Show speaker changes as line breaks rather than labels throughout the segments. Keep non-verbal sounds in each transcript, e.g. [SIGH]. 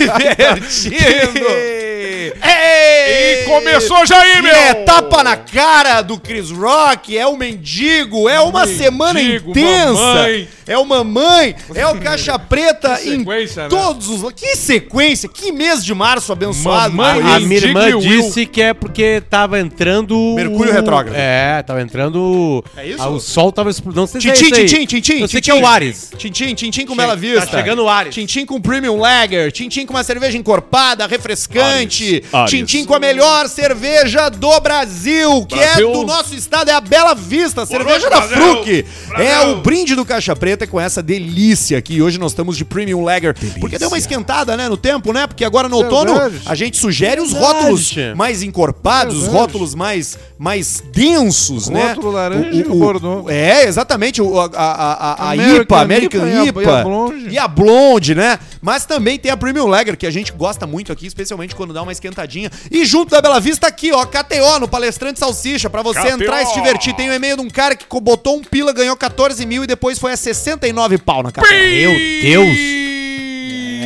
divertindo. [LAUGHS]
E começou já aí, meu!
É tapa na cara do Chris Rock, é o mendigo, é uma
Mendigo,
semana intensa.
mamãe.
É o mamãe, é o caixa preta
Que
em
sequência, né?
todos os. Que sequência, que mês de março abençoado.
Mamãe
A
esse.
minha irmã disse que é porque tava entrando.
Mercúrio retrógrado.
É, tava entrando.
É isso?
Ah, o sol tava explodindo. Não sei se é
Tintim,
isso
tintim, tintim,
sei que
tintim.
é o Ares.
Tintim, tintim com Bela Vista.
tá chegando o Ares.
Tintim com Premium Lager. Tintim com uma cerveja encorpada, refrescante. Tintim com a melhor cerveja do Brasil, que
Brasil.
é do nosso estado, é a Bela Vista, a cerveja
noite,
da. Fruc. É o brinde do Caixa Preta com essa delícia aqui. Hoje nós estamos de Premium Lager. Porque deu uma esquentada, né, no tempo, né? Porque agora no outono
Verdade.
a gente sugere os
Verdade.
rótulos mais encorpados, os
Verdade.
rótulos mais, mais densos, né?
Rótulo laranja e o Bordeaux.
É, exatamente. O, a, a, a, a
American
IPA, American
IPA e a- e Blonde.
E a Blonde, né? Mas também tem a Premium Lager, que a gente gosta muito aqui, especialmente quando dá uma esquentadinha. E junto da Bela Vista aqui, ó, KTO, no Palestrante Salsicha, pra você
KTO.
entrar e se divertir. Tem o e-mail de um cara que botou um pila, ganhou 14 mil e depois foi a 69 pau na KTO.
Meu Deus!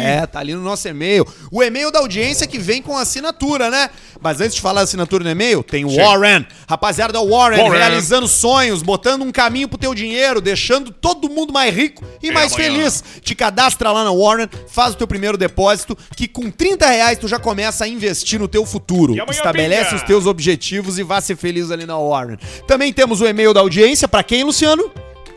É, tá ali no nosso e-mail. O e-mail da audiência que vem com assinatura, né? Mas antes de falar assinatura no e-mail, tem o Warren. Rapaziada da Warren,
Warren.
realizando sonhos, botando um caminho pro teu dinheiro, deixando todo mundo mais rico e mais
amanhã.
feliz. Te cadastra lá na Warren, faz o teu primeiro depósito, que com 30 reais tu já começa a investir no teu futuro. Estabelece
pinga.
os teus objetivos e vá ser feliz ali na Warren. Também temos o e-mail da audiência, pra quem, Luciano?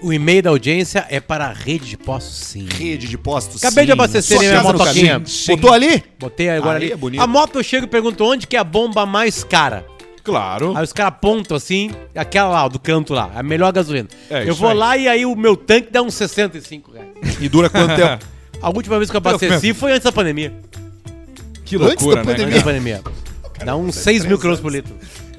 O e-mail da audiência é para a rede de postos sim.
Rede de postos.
Acabei de
sim.
abastecer
Sua
minha
casa no
motoquinha.
caminho.
Sim.
Botou ali?
Botei agora
Aí
ali.
é bonito.
a moto eu chego e pergunto onde que é a bomba mais cara.
Claro.
Aí os caras apontam assim, aquela lá, do canto lá, a melhor gasolina.
É
eu
isso
vou
aí.
lá e aí o meu tanque dá uns 65 reais.
E dura quanto tempo? [LAUGHS]
A última vez que eu abasteci foi antes da pandemia.
Que
Antes
loucura,
da
né?
Antes da pandemia. Dá uns 6 mil quilômetros por litro.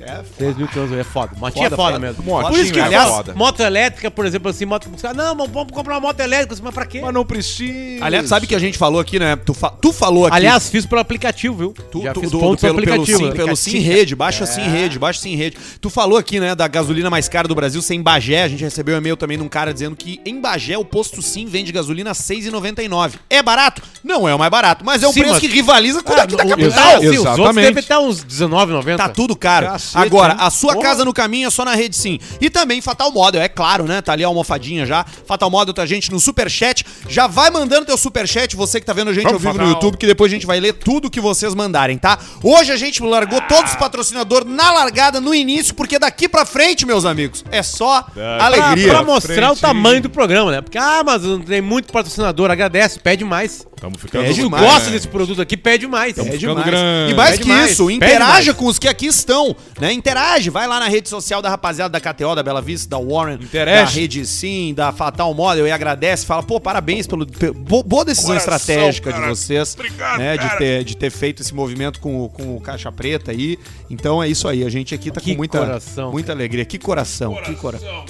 É,
6 mil quilômetros, é foda. Motinha é
Foda,
foda,
foda.
mesmo.
Motinha
por isso que,
é
aliás,
foda.
moto elétrica, por exemplo, assim, moto. Não, mas vamos comprar uma moto elétrica, mas pra quê?
Mas não precisa.
Aliás, sabe que a gente falou aqui, né? Tu, fa- tu falou aqui.
Aliás, fiz pelo aplicativo, viu?
Tu,
Já
tu-
fiz
do-
pontos
pelo,
pelo
pelo,
aplicativo.
sim, pelo Sim Rede, baixa Sim Rede, baixa Sim Rede. Tu falou aqui, né, da gasolina mais cara do Brasil, sem Bagé. A gente recebeu um e-mail também de um cara dizendo que em Bagé o posto Sim vende gasolina a R$ 6,99. É barato? Não é o mais barato, mas é um
Sim,
preço
mas-
que rivaliza com o daqui da capital.
é, sim, os outros
Exatamente.
devem estar uns 19,90.
Tá tudo caro.
Cacete,
Agora,
hein?
a sua
Porra.
casa no caminho é só na rede sim. E também Fatal Model, é claro, né? Tá ali a almofadinha já. Fatal Model tá gente no superchat. Já vai mandando teu superchat, você que tá vendo a gente
Vamos,
ao vivo no
Fatal.
YouTube, que depois a gente vai ler tudo que vocês mandarem, tá? Hoje a gente largou todos os patrocinadores na largada, no início, porque daqui pra frente, meus amigos, é só
Daqui
alegria.
Pra, pra mostrar
Frente.
o tamanho do programa, né? Porque, ah, mas não tem muito patrocinador, agradece, pede mais.
Estamos ficando
Se tu
demais,
gosta
né?
desse produto aqui, pede mais.
É
ficando
demais.
grande.
E mais
Pede
que
mais,
isso,
pede
interaja
mais.
com os que aqui estão, né? Interage, vai lá na rede social da rapaziada da KTO, da Bela Vista, da Warren,
Interage.
da Rede Sim, da Fatal Model e agradece, fala, pô, parabéns pelo, pe- bo- boa decisão
Coração,
estratégica
cara.
de vocês,
Obrigado,
né, de
cara.
ter, de ter feito esse movimento com, o- com o Caixa Preta aí. Então é isso aí, a gente aqui tá
Que
com muita,
coração,
muita alegria. Que coração, que coração.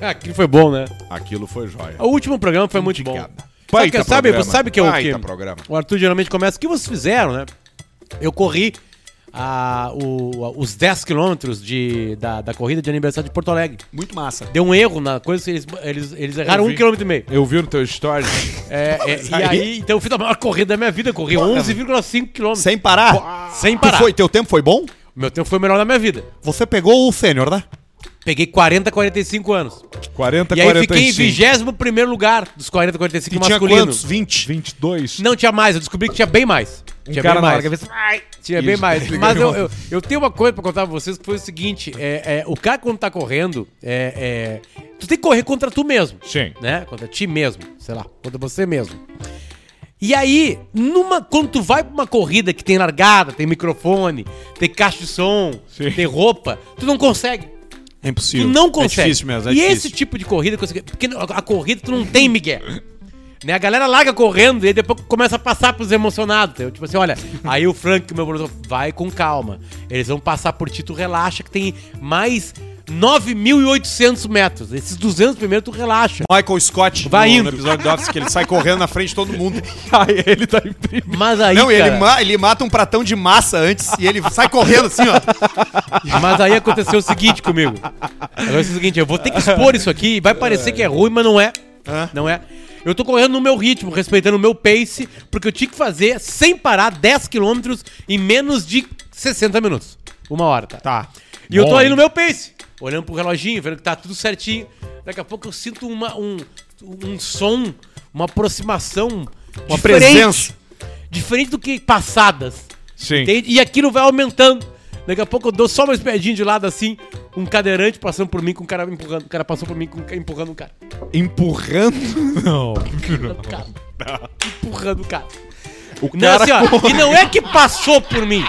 Ah, [LAUGHS] aquilo foi bom, né?
Aquilo foi jóia.
O último programa foi muito bom. Sabe, que, sabe,
programa.
sabe que é o
Baita
que
programa.
o Arthur geralmente começa. O que vocês fizeram, né? Eu corri a, o- os 10 quilômetros de, da, da corrida de aniversário de Porto Alegre.
Muito massa.
Deu um erro na coisa, eles, eles, eles erraram
Eu
um
vi.
quilômetro e meio.
Eu vi no teu story.
É, é, [LAUGHS] e aí, então eu fiz a maior corrida da minha vida, corri 11,5 quilômetros.
Sem parar?
Sem
Tu
parar.
foi, teu tempo foi bom?
Meu tempo foi o melhor da minha vida.
Você pegou o sênior, né?
Peguei 40, 45 anos.
40,
E aí fiquei em
45.
21 lugar dos 40, 45
E tinha
masculinos.
quantos? 20?
22.
Não tinha mais, eu descobri que tinha bem mais.
Um
tinha
cara
bem mais.
fez... Ai!
Tinha
Isso,
bem mais. [LAUGHS] Mas eu, eu, eu tenho uma coisa pra contar pra vocês que foi o seguinte: é, é, o cara quando tá correndo, é, é, tu tem que correr contra tu mesmo.
Sim.
Né? Contra ti mesmo, sei lá, contra você mesmo. E aí, numa, quando tu vai pra uma corrida que tem largada, tem microfone, tem caixa de som,
Sim.
tem roupa, tu não consegue.
É impossível.
Tu não consegue.
É difícil mesmo, é
e
difícil.
esse tipo de corrida, porque a corrida tu não tem migué. Né? A galera larga correndo e depois começa a passar pros emocionados. Tipo assim, olha, aí o Frank, meu produtor, vai com calma. Eles vão passar por ti, tu relaxa, que tem mais 9.800 metros. Esses 200 primeiro tu relaxa.
Michael Scott
Vai
no,
indo.
no episódio do Office, que ele sai correndo na frente de todo mundo. [LAUGHS]
Aí ele tá em primeiro.
Mas aí,
Não, e ele,
cara,
ma- ele mata um pratão de massa antes e ele sai correndo assim, ó. [LAUGHS]
mas aí aconteceu o seguinte comigo. Agora é o seguinte, eu vou ter que expor isso aqui, vai parecer que é ruim, mas não é.
Hã?
Não é. Eu tô correndo no meu ritmo, respeitando o meu pace, porque eu tinha que fazer, sem parar, 10 km em menos de 60 minutos. Uma hora, tá?
Tá.
E eu tô
Bom,
aí no meu pace, olhando pro reloginho, vendo que tá tudo certinho. Daqui a pouco eu sinto uma, um, um som, uma aproximação.
Uma
diferente,
presença.
Diferente do que passadas.
Sim.
Entende? E aquilo vai aumentando. Daqui a pouco eu dou só uma espiadinha de lado assim, um cadeirante passando por mim com o cara empurrando. O cara passou por mim com, empurrando o cara.
Empurrando? [LAUGHS] Não.
Empurrando o cara. Empurrando o cara.
O
Não,
cara
assim, ó, e não é que passou por mim.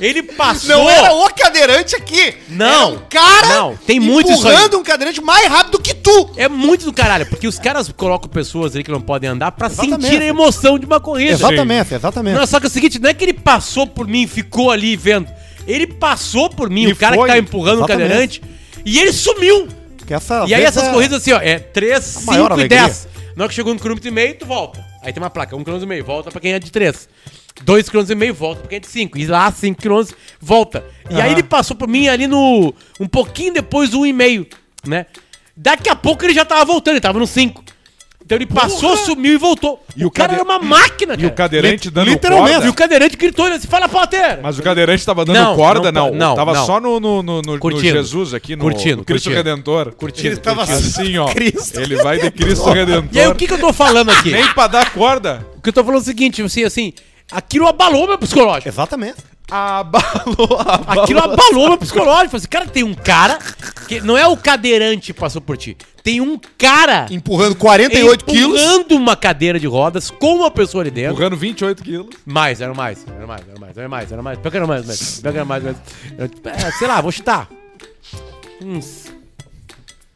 Ele passou.
Não era o cadeirante aqui.
Não.
Era um cara
Não, tem muito isso aí.
empurrando um cadeirante mais rápido que tu.
É muito do caralho, porque os caras colocam pessoas aí que não podem andar pra
Exatamente.
sentir a emoção de uma corrida.
Exatamente, exatamente.
Não, só que é o seguinte, não é que ele passou por mim e ficou ali vendo. Ele passou por mim,
E
o cara
foi.
que tá empurrando o
Exatamente.
cadeirante, e ele sumiu. E aí essas
é-
corridas assim, ó, é 3,
maior
5 e
alegria.
10. Na hora que chegou um quilômetro e meio, tu volta. Aí tem uma placa, um quilômetro e meio, volta pra quem é de 3. 2 km e volta pra quem é de 5. E lá, 5 km, volta. E aí ele passou por mim ali no... Um pouquinho depois do 1,5, né? Daqui a pouco ele já tava voltando, ele tava no 5. Então ele passou, sumiu e voltou.
E
o,
o
cara
cade-
era uma máquina,
E o cadeirante dando
literalmente.
corda?
E o cadeirante gritou, ele disse, fala, Potter!
Mas o cadeirante tava dando
Não,
corda?
não,
Não,
não,
tava
não.
só no, no, no, no- no. Jesus aqui, no,
Curtindo,
no Cristo
curtindo.
Redentor.
Curtindo,
Ele tava
curtindo.
Assim, ó.
Cristo.
Ele vai de Cristo Redentor.
E aí o que que eu tô falando aqui?
Nem pra dar corda.
O que eu tô falando é o seguinte, assim, assim, aquilo abalou meu psicológico.
Exatamente.
Abalou, [LAUGHS] abalou.
Aquilo abalou meu psicológico. Falei assim, cara, tem um cara que não é o cadeirante que passou por ti. Tem um cara
Empurrando 48 quilos.
empurrando uma cadeira de rodas com uma pessoa ali dentro.
Empurrando 28 quilos.
Mais, era mais, era mais, era mais, era mais, era mais. Pior que era mais, mais. Pior que era mais, mais. Eu, é, sei lá, vou chutar. Uns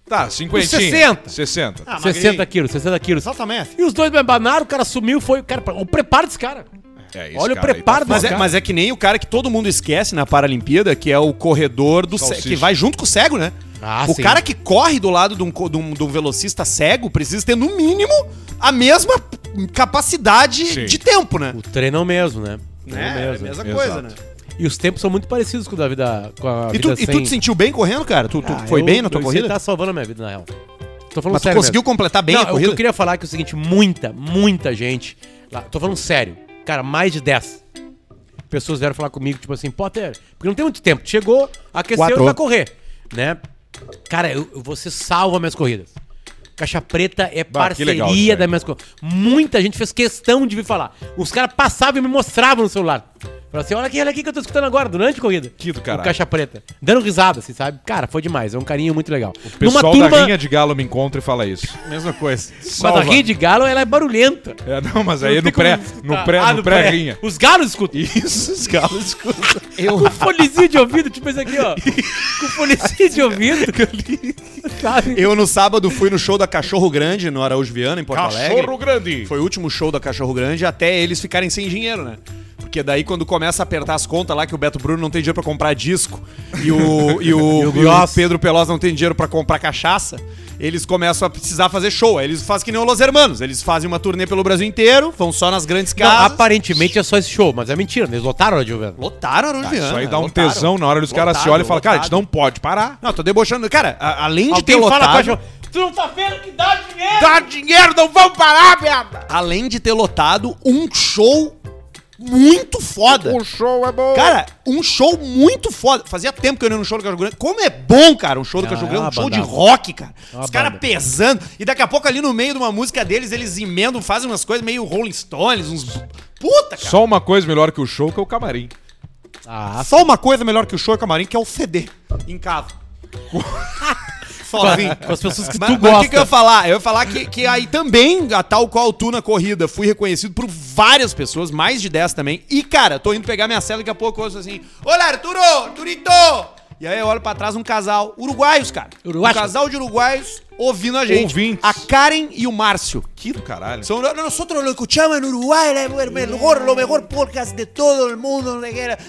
Tá, 50.
60.
60.
Ah,
60 quilos, 60 quilos.
Exatamente.
E os dois me abanaram, o cara sumiu, foi. Cara, o preparo desse cara.
É,
Olha o
cara aí
preparo
tá
Mas é, mas é que nem o cara que todo mundo esquece na Paralimpíada, que é o corredor do
Salsicha.
que vai junto com o cego, né?
Ah,
o
sim.
cara que corre do lado de um, de um- de um velocista cego precisa ter, no mínimo, a mesma capacidade
Sim.
de tempo, né?
O treino é o mesmo, né? Treino
Né? É a
mesmo.
mesma
Exato.
coisa, né?
E os tempos são muito parecidos com o da vida. Com a
E tu,
vida
e tu te sentiu bem correndo, cara? Tu, tu
Ah,
foi
eu-
bem na tua
eu-
corrida?
Você tá salvando a minha vida, na real. Tô falando
Mas tu
sério
conseguiu
mesmo.
completar bem
Não,
a
o que
corrida?
eu queria falar é, que é o seguinte, muita, muita gente. Lá, tô falando sério. Cara, mais de 10 pessoas vieram falar comigo, tipo assim, Potter, porque não tem muito tempo. Chegou, aqueceu
Quatro.
e vai correr. Né? Cara, eu, você salva minhas corridas. Caixa Preta é
Bah, legal
parceria
aí.
das minhas corridas. Muita gente fez questão de vir falar. Os caras passavam e me mostravam no celular. Falaram assim, olha aqui, olha aqui que eu tô escutando agora, durante a corrida.
Que do
O
caralho.
Caixa Preta. Dando risada, assim, sabe? Cara, foi demais. É um carinho muito legal.
O pessoal da Rinha de Galo me encontra e fala isso. [LAUGHS]
Mesma coisa.
Mas a rinha de galo, ela é barulhenta.
É, não, mas aí
Não
no pré, no pré,
Ah,
no pré-rinha.
Os galos escutam.
Isso, os galos escutam. [LAUGHS]
Com fonezinho de ouvido, tipo esse aqui, ó. Com fonezinho de ouvido. [LAUGHS]
Eu no sábado fui no show da Cachorro Grande, no Araújo Viana, em Porto Alegre.
Cachorro grande.
Foi o último show da Cachorro Grande até eles ficarem sem dinheiro, né? Porque daí quando começa a apertar as contas lá, que o Beto Bruno não tem dinheiro pra comprar disco e o, e o, [LAUGHS]
E o
e. Pedro Pelosa não tem dinheiro pra comprar cachaça, eles começam a precisar fazer show. Aí eles fazem que nem o Los Hermanos. Eles fazem uma turnê pelo Brasil inteiro, vão só nas grandes
Não,
casas.
aparentemente é só esse show, mas é mentira. Eles lotaram a Juventus.
Lotaram Araújo Viana.
Isso aí dá um
lotaram.
tesão na hora os caras se olham e falam, cara, a gente não pode parar.
Não, tô debochando. Cara, a- além de ter
Alguém fala com a
lotado...
Tu não tá vendo que dá dinheiro?
Dá dinheiro, não vamos parar, merda!
Além de ter lotado um show muito foda.
O show é bom.
Cara, um show muito foda. Fazia tempo que eu não ia no show do Cachorro Grande. Como é bom, cara, um show do
Ah,
Cachorro
é
Grande,
uma
um show de rock, cara.
É
Os caras pesando. E daqui a pouco ali no meio de uma música deles, eles emendam, fazem umas coisas meio Rolling Stones, uns. Puta, cara.
Só uma coisa melhor que o show, que é o camarim.
Ah,
Só uma coisa melhor que o show e camarim, que é o CD em casa. [LAUGHS] Sozinho.
com as pessoas que
Mas,
tu
mas o
gosta.
que, que eu ia falar? Eu ia falar que, que aí também, a tal qual tu na corrida, fui reconhecido por várias pessoas, mais de 10 também. E, cara, tô indo pegar minha cela daqui a pouco eu ouço assim: Olá, Arturo! Arturito! E aí eu olho pra trás um casal, uruguaios, cara.
Uruguaios.
Um casal de uruguaios ouvindo a gente.
Ouvintes.
A Karen e o Márcio.
Que do caralho.
Son, nosotros lo escuchamos en Uruguay, el mejor, lo mejor podcast de todo el mundo.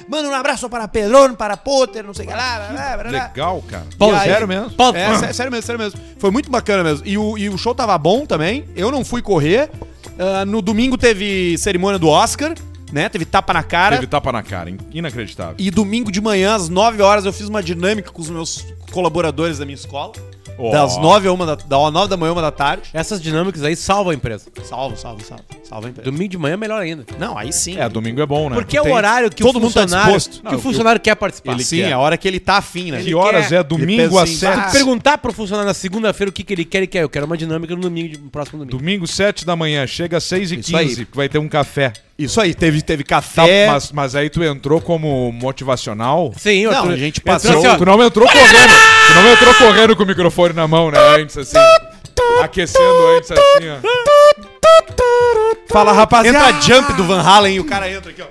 Manda un abrazo para Pedrón, para Potter, no sé qué. lá, lá.
Legal, cara.
E aí-
Sério mesmo?
É, sé- sério mesmo, sério mesmo. Foi muito bacana mesmo. E o, e o show tava bom também. Eu não fui correr. Ah, no domingo teve cerimônia do Oscar, né? Teve tapa na cara.
Teve tapa na cara, in- inacreditável.
E domingo de manhã, às 9 horas, eu fiz uma dinâmica com os meus colaboradores da minha escola.
Ó.
Das 9 a uma da, da 9 da manhã, uma da tarde.
Essas dinâmicas aí salvam a empresa.
Salvo, salvo, salvo. Salvo a empresa.
Domingo de manhã é melhor ainda.
Não, aí sim.
É, domingo é bom, né?
Porque é o horário que
todo
o
mundo tá
funcionário,
disposto.
que
Não,
o funcionário quer participar.
ele
Sim,
quer.
é a hora que ele tá afim, né?
Que horas
quer-
é? Domingo às
assim,
sete.
ah,
Perguntar pro funcionário na segunda-feira o que, que ele quer, ele quer. Eu quero uma dinâmica no domingo, de- no próximo domingo.
Domingo, 7 da manhã, chega às 6 e
Isso aí.
15 que vai ter um café.
Isso aí, teve, teve
Tá,
café.
mas, mas aí tu entrou como motivacional.
Sim,
Não,
Arthur,
a gente
entrou
passou-
assim, ó,
Tu não entrou correndo. Tu não entrou correndo com o microfone na mão, né? Antes, assim. [LAUGHS] Aquecendo antes, assim, ó. Fala, rapaziada.
Entra jump do Van Halen e o cara entra aqui, ó.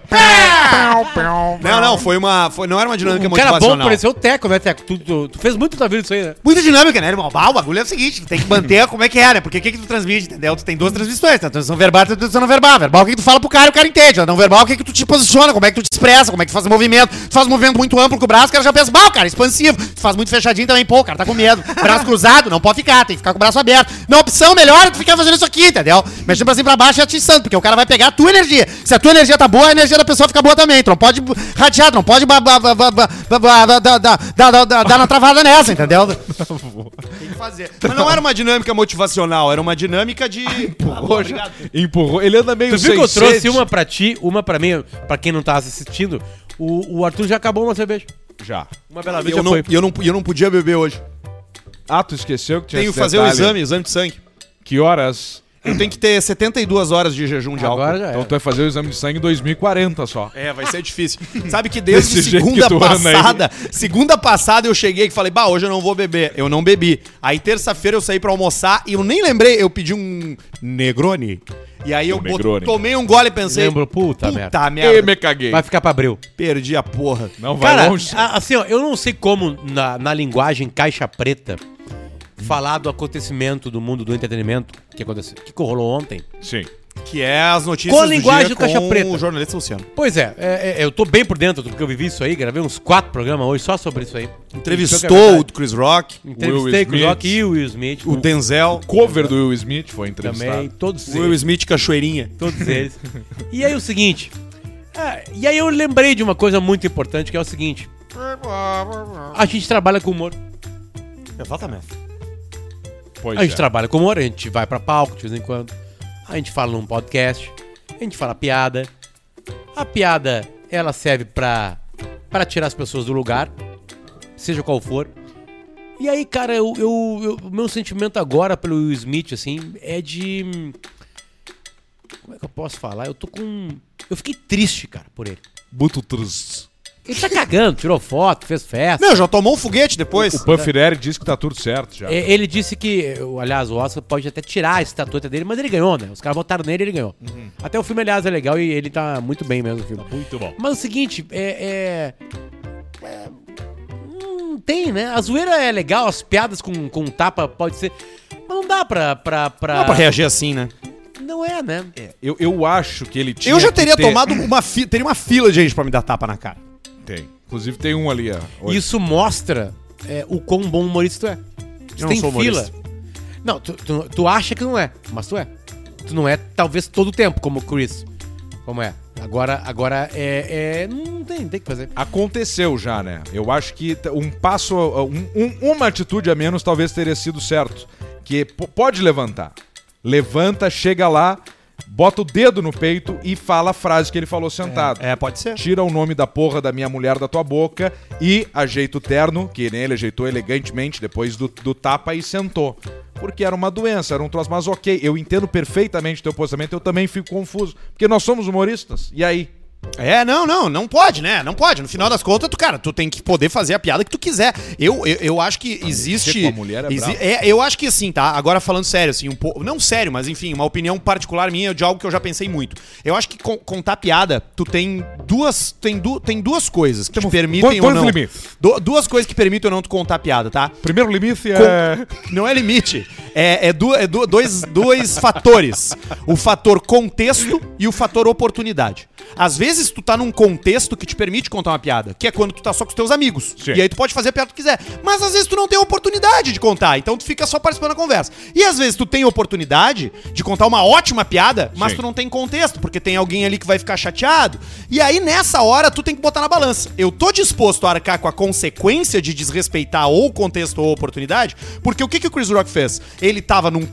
Não, não, foi uma. Foi, não era uma dinâmica
um cara bom
motivacional.
pareceu o Teco, né, Teco? Tu, tu- tu fez muito da vida isso aí, né?
Muita dinâmica, né, irmão? Ah, o bagulho é o seguinte, tu tem que manter como é que é, né? Porque o que, que tu transmite, entendeu? Tu tem duas transmissões, tem a transmissão verbal e a transmissão não verbal. Verbal, o que, que tu fala pro cara e o cara entende. Não verbal, o que, que tu te posiciona, como é que tu te expressa, como é que tu faz o movimento. Tu faz um movimento muito amplo com o braço, o cara já pensa, o cara é expansivo. Tu faz muito fechadinho também, pô, o cara tá com medo. Braço cruzado, não pode ficar, tem que ficar com o braço aberto. Na opção melhor é tu ficar fazendo isso aqui, entendeu? Mexendo pra cima pra baixo e atiçando, porque o cara vai pegar a tua energia. Se a tua energia tá boa, a energia da pessoa fica boa também. Tu não pode ratear, tu não pode dar na travada nessa, entendeu? [LAUGHS] Tem que fazer. Mas [LAUGHS] não era uma dinâmica motivacional, era uma dinâmica de.
Empurrou. Empurrou. Ele anda meio
Tu viu que eu trouxe uma pra ti, uma pra mim, pra quem não tá assistindo? O, o Arthur já acabou uma cerveja.
Já.
Uma bela
E
vez
eu,
já
não,
foi.
e eu, não, eu não podia beber hoje.
Ah, tu esqueceu que tinha
Tenho que fazer o exame, exame de sangue.
Que horas?
Eu tenho que ter 72 horas de jejum de
Agora
álcool.
já
Então tu vai fazer o exame de sangue em 2040 só.
É, vai ser difícil. Sabe que desde
Desse jeito
segunda
que tu anda aí.
passada, segunda passada eu cheguei e falei, bah, hoje eu não vou beber. Eu não bebi. Aí terça-feira eu saí pra almoçar e eu nem lembrei, eu pedi um Negroni. E aí eu
Um
bot-
Negroni.
tomei um gole e pensei,
Lembro, puta,
puta
merda.
merda,
E me caguei.
Vai ficar pra abril.
perdi a porra.
Não vai
Cara,
longe.
a- assim, ó, eu não sei como na, na linguagem caixa preta falar do acontecimento do mundo do entretenimento que aconteceu, que rolou ontem.
Sim.
Que é as notícias
Com a linguagem do Caixa
com
Preta.
o jornalista Luciano.
Pois é, é, é, eu tô bem por dentro porque eu vivi isso aí, gravei uns quatro programas hoje só sobre isso aí. É
Entrevistou
verdade.
o Chris Rock,
Entrevistei
Will
o
Smith.
Rock e o Will Smith.
o Denzel,
Cover do Will Smith foi entrevistado.
também, todos
o Will
eles.
Smith Cachoeirinha.
Todos [LAUGHS] eles. E aí o seguinte. é, e aí eu lembrei de uma coisa muito importante que é o seguinte. A gente trabalha com humor.
Exatamente.
Pois
A gente
é.
trabalha com humor, a gente vai pra palco de vez em quando. A gente fala num podcast. A gente fala piada. A piada, ela serve pra, pra tirar as pessoas do lugar. Seja qual for. E aí, cara, eu, eu, eu- o meu sentimento agora pelo Will Smith, assim, é de. Como é que eu posso falar? Eu tô com. Eu fiquei triste, cara, por ele.
Buto triste.
Ele tá cagando, tirou foto, fez festa.
Meu, já tomou um foguete depois.
O Panfirelli disse que tá tudo certo já.
É, Ele disse que, aliás, o Oscar pode até tirar a estatueta dele, mas ele ganhou, né? Os caras votaram nele e ele ganhou. Até o filme, aliás, é legal e ele tá muito bem mesmo no filme.
Muito bom.
Mas é o seguinte, é. é, é, Não tem, né? A zoeira é legal, as piadas com, com tapa pode ser. Mas não dá pra. pra, pra...
Não dá pra reagir assim, né?
Não é, né?
Eu, eu acho que ele tinha
Eu já
que
teria
ter-
tomado uma fila, teria uma fila de gente pra me dar tapa na cara.
Tem. Inclusive tem um ali, ó. hoje.
Isso mostra é, o quão bom humorista tu é. Tu
não
tem
sou
fila.
humorista.
Não, tu, tu, tu acha que não é, mas tu é. Tu não é, talvez, todo o tempo, como o Chris. Como é. Agora, agora é, é. Não tem, tem que fazer.
Aconteceu já, né? Eu acho que t- um passo, um- um- uma atitude a menos talvez teria sido certo. Que p- pode levantar. Levanta, chega lá, bota o dedo no peito e fala a frase que ele falou sentado.
É, pode ser.
Tira o nome da porra da minha mulher da tua boca e ajeita o terno, que nem ele ajeitou elegantemente depois do, do tapa e sentou. Porque era uma doença, era um troço. Mas ok, eu entendo perfeitamente teu posicionamento, eu também fico confuso. Porque nós somos humoristas. E aí?
É, não, não, não pode, né? Não pode. No final das contas, tu, cara, tu tem que poder fazer a piada que tu quiser. Eu, eu, eu acho que existe.
com a mulher é brabo.
é, eu acho que assim, tá? Agora falando sério, assim, um pouco. Não sério, mas enfim, uma opinião particular minha de algo que eu já pensei muito. Eu acho que con- contar piada, tu tem duas. Tem, du, tem duas coisas que te permitem
põe-
ou
põe
não.
limites.
Du- duas coisas que permitem ou não tu contar piada, tá?
Primeiro limite
Com-
é.
Não é limite. É, é, du- é du- dois, dois [LAUGHS] fatores. O fator contexto e o fator oportunidade. Às vezes tu tá num contexto que te permite contar uma piada, que é quando tu tá só com os teus amigos.
Sim.
E aí tu pode fazer a piada que tu quiser. Mas às vezes tu não tem oportunidade de contar, então tu fica só participando da conversa. E às vezes tu tem oportunidade de contar uma ótima piada, mas
Sim.
tu não tem contexto, porque tem alguém ali que vai ficar chateado. E aí aí, nessa hora, tu tem que botar na balança. Eu tô disposto a arcar com a consequência de desrespeitar ou o contexto ou a oportunidade, porque o que, que o Chris Rock fez? Ele tava num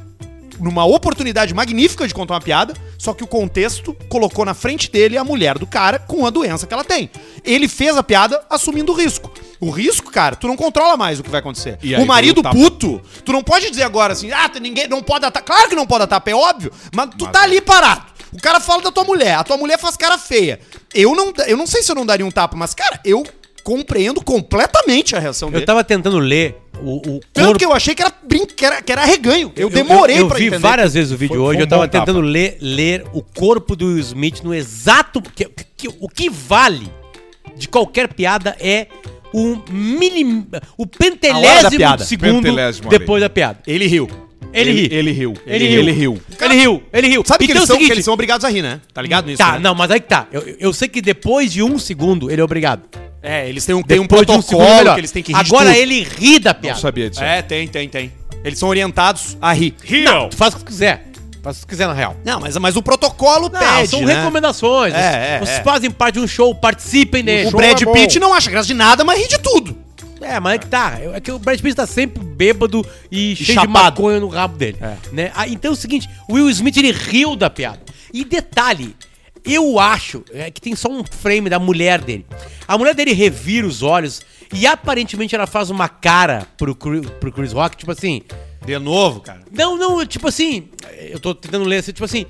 numa oportunidade magnífica de contar uma piada, só que o contexto colocou na frente dele a mulher do cara com a doença que ela tem. Ele fez a piada assumindo o risco. O risco, cara, tu não controla mais o que vai acontecer.
Aí
o marido
tapa.
puto, tu não pode dizer agora assim, ah, ninguém não pode tapa. Claro que não pode tapa, é óbvio, mas tu tá ali parado. O cara fala da tua mulher, a tua mulher faz cara feia. Eu não, eu não sei se eu não daria um tapa, mas, cara, eu compreendo completamente a reação dele.
Eu tava tentando ler o, o
Tanto que eu achei que era, brin... que era, que era arreganho. Eu, demorei
eu, eu
pra
vi
entender.
várias vezes o vídeo
Foi-
hoje,
foi um
eu tava
tapa.
tentando ler, ler o corpo do Will Smith no exato. Que, que- o que vale de qualquer piada é o milim, o pentelésimo
piada.
de segundo
Pentelésimo ali.
depois da piada.
Ele riu.
Ele, ri.
Ele riu.
Ele,
Ele
riu.
riu.
Ele riu. Ele riu.
Sabe que,
Então
eles
é o
são, que
seguinte-
eles são obrigados a rir, né? Tá ligado nisso?
Tá,
né?
não, mas aí que tá. Eu, eu sei que depois de um segundo ele é obrigado.
É, eles têm um, tem um
um
protocolo
melhor.
que eles têm que rir
Agora ele ri da
Não
piada.
sabia disso.
É, tem, tem, tem. Eles são orientados a rir.
Não, tu faz o que tu quiser. Faz o que quiser, na real.
Não, mas, mas o protocolo
Não,
pede,
são
né?
recomendações.
É, é,
Vocês
é.
fazem parte de um show, participem dele.
O
show
Brad
é.
Pitt não acha graça de nada, mas ri de tudo.
É, mas é que tá. É que o Brad Pitt tá sempre bêbado e, cheio de
chapado.
maconha no rabo dele. Né? Ah, então é o seguinte, o Will Smith ele riu da piada. E detalhe, eu acho é, que tem só um frame da mulher dele. A mulher dele revira os olhos e aparentemente ela faz uma cara pro, Chris- pro Chris Rock, tipo assim.
De novo, cara.
Não, não, tipo assim. Eu tô tentando ler assim, tipo assim.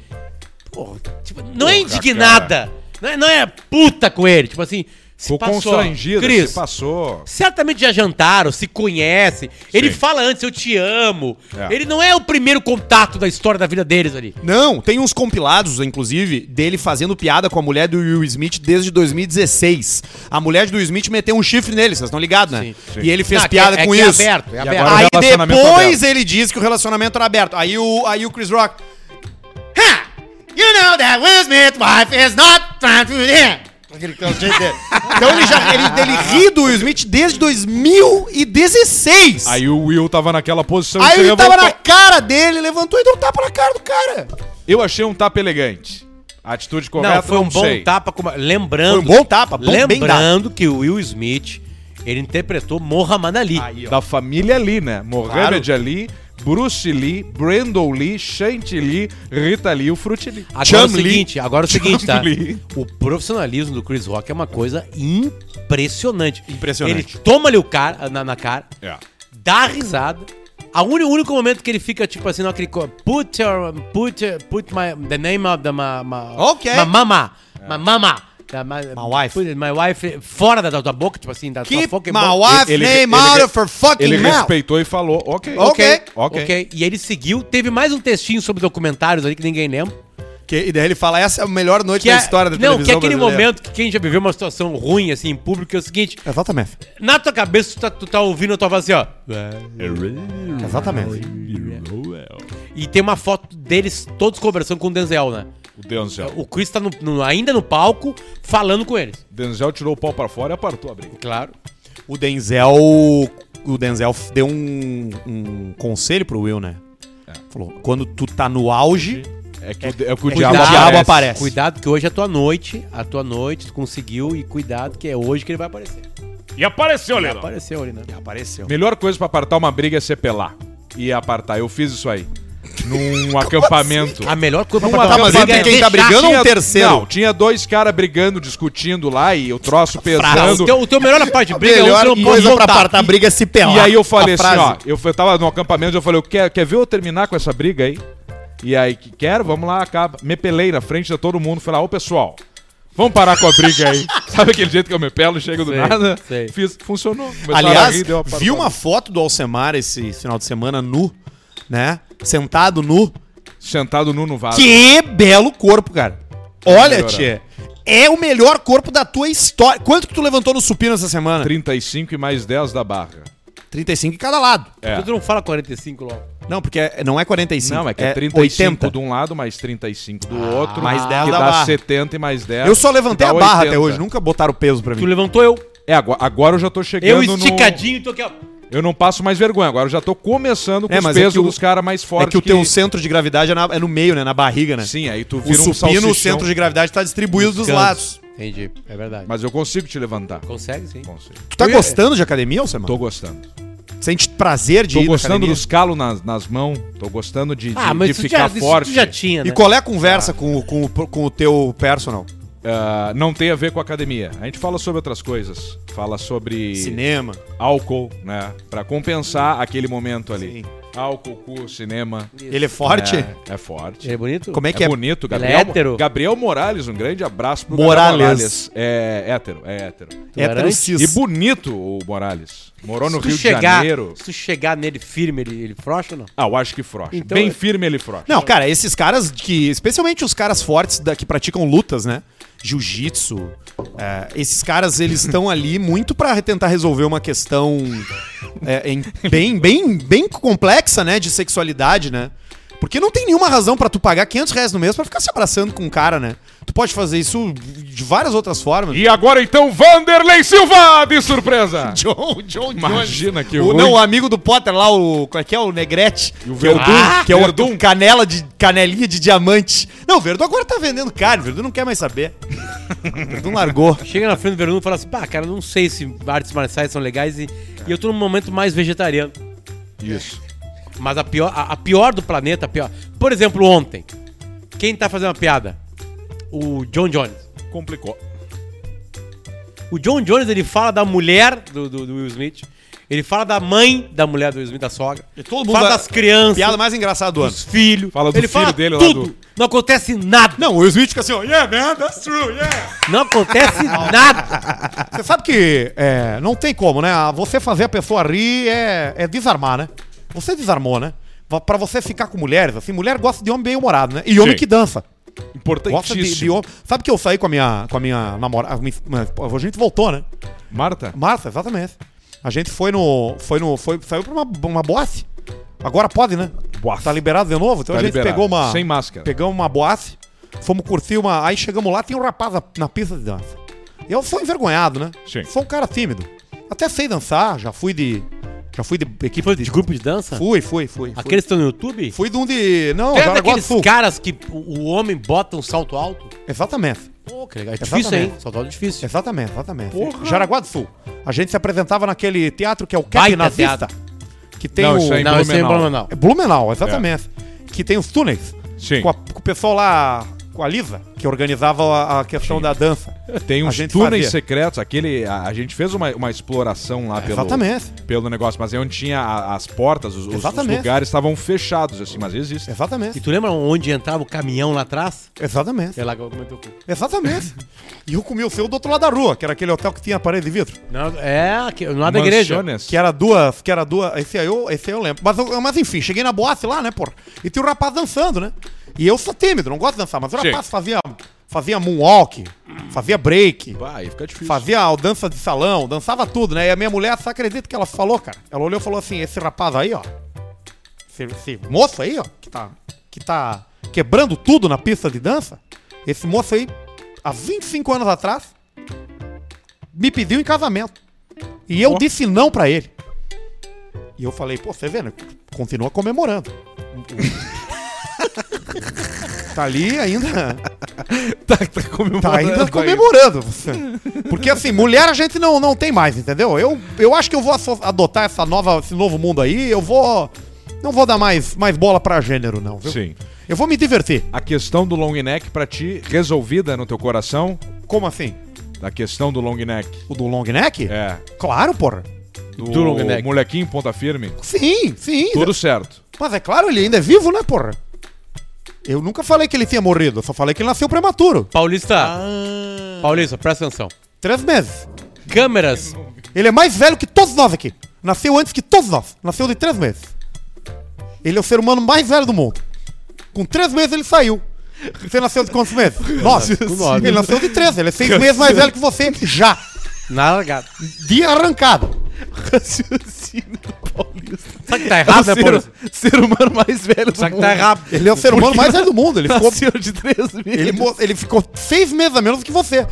Porra, tipo, não é
Porra,
indignada. Não é, não é puta com ele. Tipo assim. Se
Ficou constrangido,
Cris,
se passou.
certamente já jantaram, se conhecem. Ele fala antes, eu te amo.
É.
Ele não é o primeiro contato da história da vida deles ali.
Não, tem uns compilados, inclusive, dele fazendo piada com a mulher do Will Smith desde 2016. A mulher do Will Smith meteu um chifre nele, vocês estão ligados, né?
Sim.
E ele fez
Não, que
piada
é- é
com
que é
isso.
aberto, é aberto.
Aí
relacionamento
depois
aberto.
ele disse que o relacionamento era aberto. Aí o, aí o Chris Rock. Ha! You know that Will Smith's wife is not trying to him. Aquele que é o jeito dele. Então ele já ele, ele ri do Will Smith desde 2016.
Aí o Will tava naquela posição
Aí ele tava na cara dele, levantou e deu um tapa na cara do cara.
Eu achei um tapa elegante. A atitude correta,
não, foi um bom
sei.
tapa. Com... uma- Lembrando.
Foi um bom tapa, bom- bem
Lembrando que o Will Smith, ele interpretou Muhammad Ali.
Da família Ali, né? Mohamed Ali, Bruce Lee, Brandon Lee, Shanti Lee, Rita Lee e o Fruit Lee.
Agora é o seguinte, agora é o seguinte, tá? O profissionalismo do Chris Rock é uma coisa impressionante.
Impressionante.
Ele toma ali o cara na, na cara,
É.
dá risada. A uni- O único momento que ele fica, tipo assim, co- Put your. Put, your- put my, the name of the ma, ma,
Ok.
My mama. My mama. My,
My wife.
My wife fora da, tua boca, tipo assim, da tua
Keep
fucking
my
boca.
wife
Ele-
name
ele-
out
ele-
of her fucking
Ele
mouth.
respeitou e falou, ok.
Ok.
Ok.
ok. E ele seguiu. Teve mais um textinho sobre documentários ali que ninguém lembra.
Que, e daí ele fala, essa é a melhor noite
Que
da
é,
história da
não, que é
televisão
aquele
brasileira.
momento que quem já viveu uma situação ruim, assim, em público, é o seguinte:
Exatamente.
na tua cabeça tu tá, tu tá ouvindo a tua voz assim, ó.
Exatamente.
E tem uma foto deles todos conversando com o Denzel, né?
O Denzel.
O Chris tá no- no- ainda no palco falando com eles.
Denzel tirou o pau pra fora e apartou a briga.
Claro.
O Denzel. O Denzel deu um, um conselho pro Will, né? Falou: quando tu tá no auge,
É que, o, é que o diabo,
O diabo aparece.
Cuidado que hoje é a tua noite. A tua noite, tu conseguiu. E cuidado que é hoje que ele vai aparecer.
E apareceu, Leandro.
Apareceu ali, né?
apareceu.
Melhor coisa pra apartar uma briga é ser pelar. E apartar. Eu fiz isso aí. Num acampamento.
A melhor coisa
Numa-
pra
Tá, mas entre quem tá brigando ou um
Tinha-
terceiro?
Não, tinha dois caras brigando, discutindo lá e o troço pesando.
o, teu, o teu melhor parte de briga é
melhor
um que não
coisa pra apartar a briga é se pelar.
E aí eu falei
A
assim, ó, eu, eu tava no acampamento, eu falei, quer, quer ver eu terminar com essa briga aí? E aí, que quero, vamos lá, acaba. Me pelei na frente de todo mundo, falei, ah, ô pessoal, vamos parar com a briga aí. [LAUGHS] Sabe aquele jeito que eu me pelo, chego do
Sei,
nada?
sei.
Fiz, funcionou. Começaram a
Aliás,
rir, deu uma
vi uma foto do Alcemar esse final de semana nu, né? Sentado nu.
Sentado nu no vaso.
Que belo corpo, cara. Olha, tia. É o melhor corpo da tua história. Quanto que tu levantou no supino essa semana?
35 e mais 10 da barra.
35 em cada lado.
É.
Tu não fala 45 logo.
Não, porque é- não é 45.
Não, é que é, 35
80.
de um lado, mais 35 do outro.
mais 10
que
da
dá
barra.
70 e mais 10.
Eu só levantei
que
a barra
80.
até hoje. Nunca botaram peso pra
Tu
mim.
levantou eu.
É, agora, agora eu já tô chegando
Eu
no...
esticadinho e tô aqui, ó.
Eu não passo mais vergonha, agora eu já tô começando com
É,
os
é
pesos
que o-
dos caras mais fortes.
É que o teu centro de gravidade é, na- é no meio, né? Na barriga, né?
Sim, aí tu
O
vira um
supino, o centro de gravidade tá distribuído dos lados.
Entendi, é verdade.
Mas eu consigo te levantar.
Consegue, sim.
Consigo.
Tu tá
Eu ia-
gostando de academia, Alcemar?
Tô gostando.
Sente prazer de
Tô
ir na
gostando dos calos nas, nas mãos. Tô gostando de, de,
Ah, mas
de
isso
ficar
já, isso
forte.
tu já tinha, né?
E qual é a conversa com, o- com, o- com o teu personal?
Ah, não tem a ver com academia. A gente fala sobre outras coisas. Fala sobre
Cinema.
álcool, né? Pra compensar aquele momento ali.
Sim.
Álcool, cu, cinema.
Ele é forte?
É, é forte.
Ele é bonito?
Como é
É,
que é?
bonito,
Ele é
Gabriel.
hétero?
Gabriel Morales, um grande abraço pro
Morales.
Gabriel Morales. É hétero, é hétero.
Hétero cis.
E bonito o Morales. Morou no Rio de
chegar,
Janeiro.
Se tu chegar nele firme, ele, ele frouxa ou não?
Ah, eu acho que frouxa.
Então
Bem
é-
firme ele frouxa.
Não, cara, esses caras que. Especialmente os caras fortes da- que praticam lutas, né? Jiu-jitsu. é, esses caras, eles estão ali muito pra tentar resolver uma questão é, em- bem, bem, bem complexa, né? De sexualidade, né? Porque não tem nenhuma razão pra tu pagar 500 reais no mês pra ficar se abraçando com um cara, né? Tu pode fazer isso de várias outras formas.
E agora então, Vanderlei Silva, de surpresa! [LAUGHS]
John, John
Imagina que
o,
ruim.
Não, o amigo do Potter lá, o. Qual é que é? O Negrete.
E o
que é o
Verdun.
Dum, que é o
Verdun.
canela de, canelinha de diamante. Não, o Verdun agora tá vendendo carne. O Verdun não quer mais saber. O Verdun largou. [LAUGHS]
Chega na frente do Verano e fala assim, pá, cara, não sei se artes marciais são legais e, e eu tô num momento mais vegetariano.
Isso.
Mas a pior, a, a pior do planeta, a pior. Por exemplo, ontem, quem tá fazendo uma piada? O John Jones.
Complicou.
O John Jones, ele fala da mulher do, do- do Will Smith. Ele fala da mãe da mulher do Will Smith, da sogra.
E todo
fala
dá-
das crianças,
Piada mais engraçada do ano.
dos filhos.
Fala do
ele
filho
fala
dele lá
tudo.
do-
Não acontece nada.
Não, o Will Smith fica assim, ó. Yeah, man, that's true, yeah.
Não acontece [LAUGHS] nada.
Você sabe que é, não tem como, né? Você fazer a pessoa rir é, é desarmar, né? Você desarmou, né? Pra você ficar com mulheres, assim, mulher gosta de homem bem humorado, né? E homem
Sim.
que dança. De,
Importantíssimo.
de. Sabe que eu saí com a minha, com a minha namorada. A gente voltou, né?
Marta?
Marta, exatamente. A gente foi no. Foi no. Foi, saiu pra uma, uma boate. Agora pode, né?
Boate.
Tá liberado de novo. Então
Tá
a gente
liberado.
pegou uma.
Sem máscara.
Pegamos uma boate. Fomos curtir uma. Aí chegamos lá, tinha um rapaz na, na pista de dança. Eu sou envergonhado, né?
Sim.
Sou um cara tímido. Até sei dançar, já fui de. Já fui de equipe
Foi de grupo de dança?
Fui, fui, fui. fui.
Aqueles que estão no YouTube?
Fui de um de. Não,
É
do
daqueles
Sul.
caras que o, homem bota um salto alto?
Exatamente.
Pô, que legal. É difícil,
Exatamente.
hein? Salto alto é difícil.
Exatamente, exatamente.
Porra.
Jaraguá do Sul. A gente se apresentava naquele teatro que é o Cap
Baita
Nazista.
teatro.
Que tem
Não,
o.
isso aí
Não, esse é em
Blumenau.
Blumenau.
É Blumenau, exatamente. Que tem os túneis.
Sim.
Com, a- com o pessoal lá, com a Lisa, que organizava a, a questão da dança.
Tem uns
gente
túneis
fazia.
secretos, aquele. A, a gente fez uma, uma exploração lá pelo,
Exatamente.
pelo negócio, mas aí onde tinha a- as portas, os, os- lugares estavam fechados, assim, mas existe.
E
Exatamente.
tu lembra onde entrava o caminhão lá atrás?
Exatamente.
É lá que eu comentei.
Exatamente. [LAUGHS] e eu comi o seu do outro lado da rua, que era aquele hotel que tinha parede de vidro.
Não, é, aqui, lá da igreja.
Que era duas, que era duas. Esse aí eu, esse aí eu lembro. Mas, mas enfim, cheguei na boate lá, né, pô? E tinha o rapaz dançando, né? E eu sou tímido, não gosto de dançar, mas o
Sim.
rapaz fazia, fazia moonwalk, fazia break,
aí fica difícil.
fazia a dança de salão, dançava tudo, né? E a minha mulher, você acredita que ela falou, cara? Ela olhou e falou assim: esse rapaz aí, ó. Esse, esse moço aí, ó, que tá, que tá quebrando tudo na pista de dança. Esse moço aí, há 25 anos atrás, me pediu em casamento. E eu
Ó.
disse não pra ele. E eu falei, pô, você vê, né? Continua comemorando. Tá ali ainda. [LAUGHS]
tá, tá comemorando.
Tá ainda comemorando. Porque assim, mulher a gente não, não tem mais, entendeu? Eu, eu acho que eu vou adotar essa nova, esse novo mundo aí. Eu vou. Não vou dar mais, mais bola pra gênero, não, viu?
Sim.
Eu vou me divertir.
A questão do long neck pra ti resolvida no teu coração?
Como assim?
Da questão do long neck.
O do long neck?
É.
Claro, porra.
Do,
Do long neck.
molequinho ponta firme.
Sim, sim.
Tudo certo.
Mas é claro, ele ainda é vivo, né, porra? Eu nunca falei que ele tinha morrido, eu só falei que ele nasceu prematuro.
Paulista,
Ah.
Paulista, presta atenção.
Três meses.
Câmeras.
Ele é mais velho que todos nós aqui. Nasceu antes que todos nós. Nasceu de três meses. Ele é o ser humano mais velho do mundo. Com três meses ele saiu. Você nasceu de quantos meses? [LAUGHS] Nove. Ele nasceu de três. Ele é seis meses mais velho que você já.
Na largada.
Dia arrancado.
Raciocínio Paulista.
Sabe que tá errado, né,
ser, ser humano mais velho do
Sabe que
mundo.
tá errado.
Ele é o ser humano mais velho do mundo. Ele [LAUGHS] ficou,
Nasceu de três meses.
ele, mo- ele ficou seis meses a menos que você.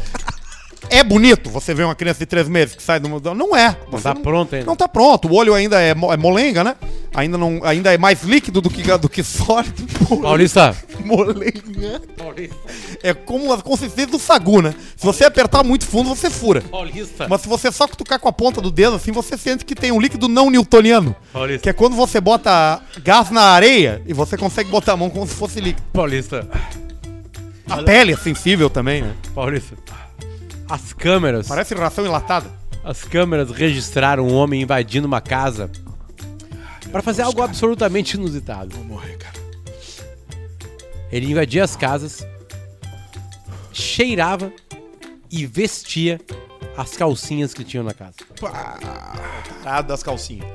É bonito você ver uma criança de três meses que sai do mundo. Não é.
Não
Você
tá pronto ainda.
Não tá pronto. O olho ainda é, mo- é molenga, né? ainda, não, ainda é mais líquido do que, do que sólido. [LAUGHS]
Paulista.
Molenga. É como a consistência do sagu, né? Se você apertar muito fundo, você fura.
Paulista.
Mas se você só cutucar com a ponta do dedo, assim, você sente que tem um líquido não newtoniano.
Paulista.
Que é quando você bota gás na areia e você consegue botar a mão como se fosse líquido.
Paulista.
A pele é sensível também, né?
Paulista. As câmeras.
Parece ração enlatada.
As câmeras registraram um homem invadindo uma casa para fazer algo absolutamente inusitado.
Vou morrer, cara.
Ele invadia as casas, cheirava e vestia as calcinhas que tinham na casa.
Ah, das calcinhas.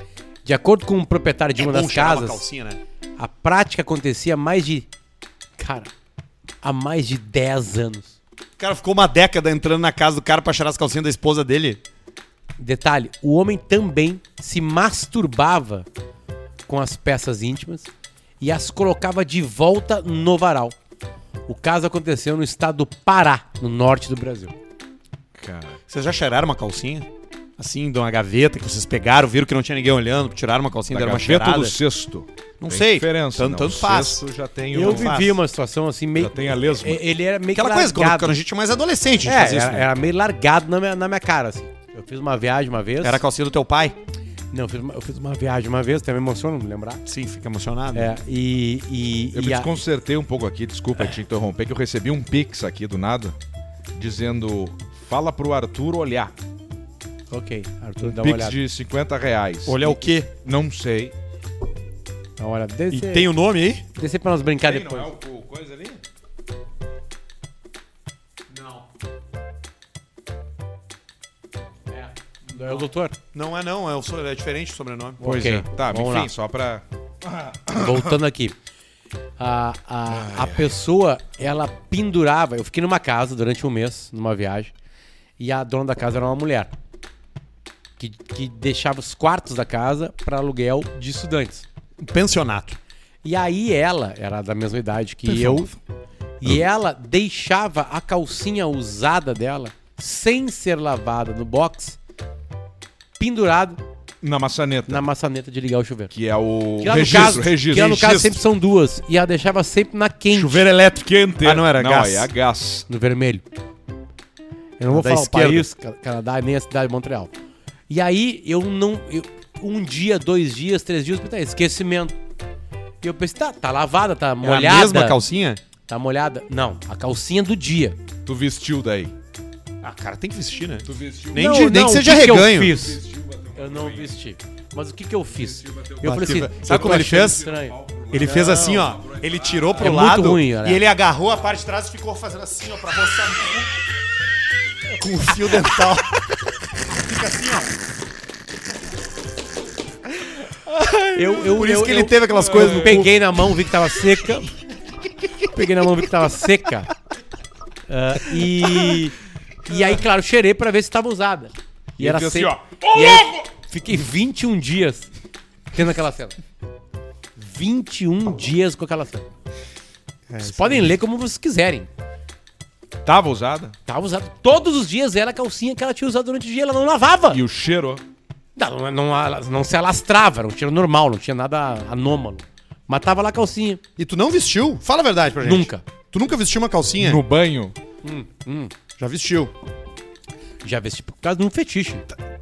De acordo com o proprietário de uma das casas,
calcinha, né?
a prática acontecia há mais de. Cara, há mais de 10 anos.
O cara ficou uma década entrando na casa do cara pra cheirar as calcinhas da esposa dele.
Detalhe: o homem também se masturbava com as peças íntimas e as colocava de volta no varal. O caso aconteceu no estado do Pará, no norte do Brasil.
Cara.
Vocês já cheiraram uma calcinha? Assim, de uma gaveta que vocês pegaram, viram que não tinha ninguém olhando, tiraram uma calcinha e
Da
deram uma
gaveta
cheirada?
do cesto.
Não
Tem
sei.
diferença.
Tanto-
não.
tanto faz.
já tem
Eu
um...
vi-
vivi uma situação assim meio.
Já tem a lesma.
E- Ele era meio
Aquela
que
coisa, quando,
largado.
quando a gente é mais adolescente, a gente
É,
fazia isso.
era,
né?
era meio largado na minha, na minha cara, assim. Eu fiz uma viagem uma vez.
Era a calcinha do teu pai?
Não, eu fiz, uma, eu fiz uma viagem uma vez, até me emociono me lembrar.
Sim, fica emocionado.
É, e. e,
Eu
e
me
a-
desconcertei um pouco aqui, desculpa te interromper, que eu recebi um pix aqui do nada, dizendo, fala pro Arthur olhar.
Ok, Arthur, dá uma
pix
olhada.
de 50 reais.
Olhar o quê?
Não sei.
Dá uma olhada. Desce,
E tem o nome aí?
desce pra nós brincar
Tem,
depois.
não é o, o coisa ali?
É o doutor.
Não é não, é, o, so- é diferente o sobrenome.
Pois
Ok,
é. Tá,
vamos
enfim,
lá.
só pra...
Voltando aqui. A, a, a pessoa, ela pendurava. Eu fiquei numa casa durante um mês, numa viagem, e a dona da casa era uma mulher. Que, que deixava os quartos da casa para aluguel de estudantes.
Um pensionato.
E aí ela era da mesma idade que eu. E ela deixava a calcinha usada dela, sem ser lavada no box, pendurado
Na maçaneta.
na maçaneta de ligar o chuveiro.
Que é o
Que lá no
registro,
caso,
registro.
que lá no caso
registro.
sempre são duas. E ela deixava sempre na quente,
Chuveiro elétrico quente.
Ah, não era
não,
gás.
é a gás.
no vermelho. Eu não vou
Da
falar
esquerda.
o país, Ca- Canadá, nem a cidade de Montreal. E aí eu não. eu- um dia, dois dias, três dias, tá, esquecimento. E eu pensei, tá, tá lavada, tá
É
molhada.
a mesma calcinha?
Tá molhada. Não, a calcinha do dia.
Tu vestiu daí.
Ah, cara, tem que vestir, né?
Tu vestiu.
Nem,
Não,
de- nem
não,
que seja
que que
reganho.
Eu fiz? Eu não vesti. Mas o que que eu fiz? Eu falei assim,
Sabe como ele fez?
Estranho.
Ele fez assim, ó. Ele tirou pro
É
lado
ruim,
e ele agarrou a parte de trás e ficou fazendo assim, ó, pra roçar [LAUGHS] com o fio dental. [LAUGHS] Fica assim, ó.
Eu, eu,
Por isso
eu-
que ele
eu-
teve aquelas coisas no cu.
Peguei na mão, vi que tava seca. Peguei na mão, vi que tava seca. Ah, e. E aí, claro, cheirei pra ver se tava usada. E, era
fez
sempre.
assim, ó.
e aí, fiquei 21 dias tendo aquela cena. 21 dias com aquela cena. Vocês podem ler como vocês quiserem.
Tava usada?
Tava usado todos os dias, era a calcinha que ela tinha usado durante o dia, ela não lavava.
E o cheiro?
Não, não, não, se alastrava, era um cheiro normal, não tinha nada anômalo. Mas tava lá a calcinha.
E tu não vestiu? Fala a verdade pra gente.
Nunca.
Tu nunca vestiu uma calcinha?
No banho?
Já vestiu.
Já vesti por causa de um fetiche.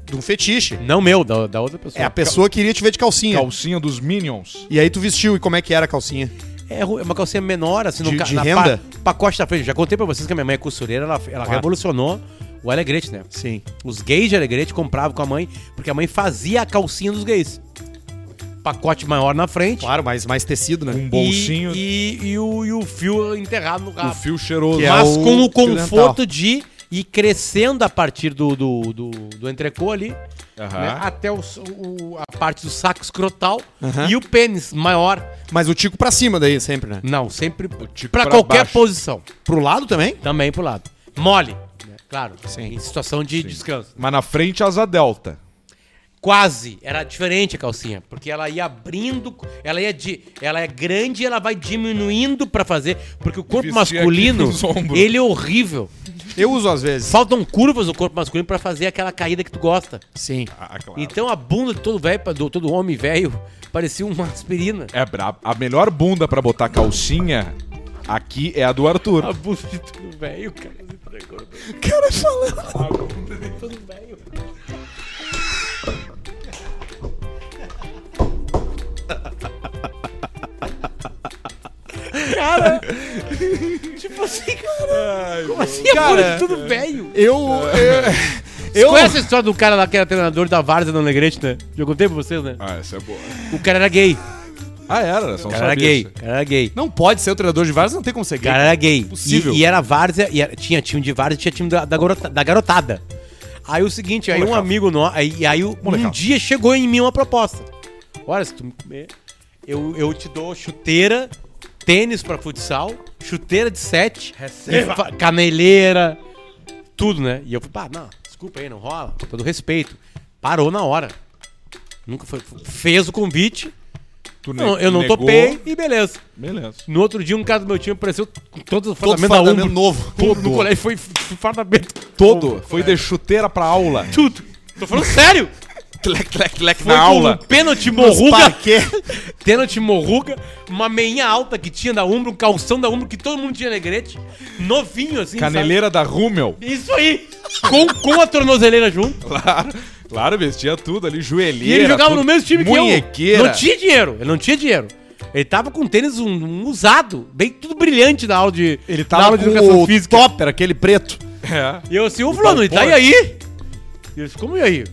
De um fetiche.
Não meu, da, da outra pessoa.
É, a pessoa queria te ver de calcinha.
Calcinha dos Minions.
E aí tu vestiu. E como é que era a calcinha?
É é uma calcinha menor, assim, no
De-
ca-
de
na
renda?
pacote da frente. Já contei pra vocês que a minha mãe é costureira, ela, ela revolucionou o Alegrete, né?
Sim.
Os gays de Alegrete compravam com a mãe, porque a mãe fazia a calcinha dos gays. Pacote maior na frente.
Claro, mas mais tecido, né?
Um
e-
bolsinho.
E, e o, e o fio enterrado no
O
rabo.
fio cheiroso.
Que é
Mas
o
com o conforto de ir crescendo a partir do, do, do, do entrecô ali,
Aham.
né, até o, o- a parte do saco escrotal e o pênis maior.
Mas o tico pra cima daí, sempre, né?
Não, sempre
tico
pra
pra
qualquer
baixo.
posição.
Pro lado também?
Também pro lado. Mole, claro,
Sim.
em situação de descanso.
Mas na frente, asa delta.
Quase, era diferente a calcinha, porque ela ia abrindo, ela ia de, ela é grande e ela vai diminuindo pra fazer, porque o corpo
Vestia
masculino, ele é horrível.
Eu uso às vezes.
Faltam curvas no corpo masculino pra fazer aquela caída que tu gosta.
Sim.
Ah, claro.
Então a bunda de todo velho, do todo homem velho, parecia uma aspirina.
É, a, a melhor bunda pra botar calcinha aqui é a do Arthur.
A bunda de todo velho, cara. se entregou.
Cara falando.
A bunda de todo velho. Cara, tipo assim, cara. Como assim a
Cara,
bunda de todo velho?
Eu.
Você
Eu.
conhece a história do cara lá que era treinador da Várzea no Alegrete, né? Já contei pra vocês, né?
Ah, essa é boa.
O cara era gay.
Ah, era, só
O cara era gay. O cara era gay.
Não pode ser o treinador de vários, não tem como ser gay.
cara era gay. E, e era várzea, e era- tinha time de várzea e tinha time da, da, garota- da garotada. Aí o seguinte, aí um amigo nosso, aí, aí um dia chegou em mim uma proposta. Olha, se tu me comer, eu, eu te dou chuteira, tênis pra futsal, chuteira de sete, fa- caneleira, tudo, né? E eu falei, pá, não, desculpa aí, não rola, com todo respeito. Parou na hora. Nunca foi. Fez o convite,
Tu
não, eu não
negou.
topei e beleza.
Beleza.
No outro dia, um cara do meu time apareceu com todo o
Todo
fardamento da
fardamento novo. [LAUGHS]
Todo. No colégio foi fardamento.
Todo. Foi de chuteira pra aula. [LAUGHS]
Tudo. Tô falando sério.
Tlec, tlec, tlec
Foi
na aula.
um pênalti morruga. [LAUGHS] Pênalti morruga. Uma meinha alta que tinha da Umbro. Um calção da Umbro que todo mundo tinha negrete. Novinho, assim,
Caneleira da Rummel.
sabe? Isso aí. Com, com a tornozeleira junto.
Claro. Claro, vestia tudo ali, joelheira.
E ele jogava
tudo.
no mesmo time que eu. Não tinha dinheiro. Ele não tinha dinheiro. Ele tava com tênis um, um usado, bem tudo brilhante na aula de,
Ele tava
aula de
com
educação
o
física.
topper, aquele preto.
É.
E eu assim, ô fulano, e tá e aí? E eu disse, como e aí?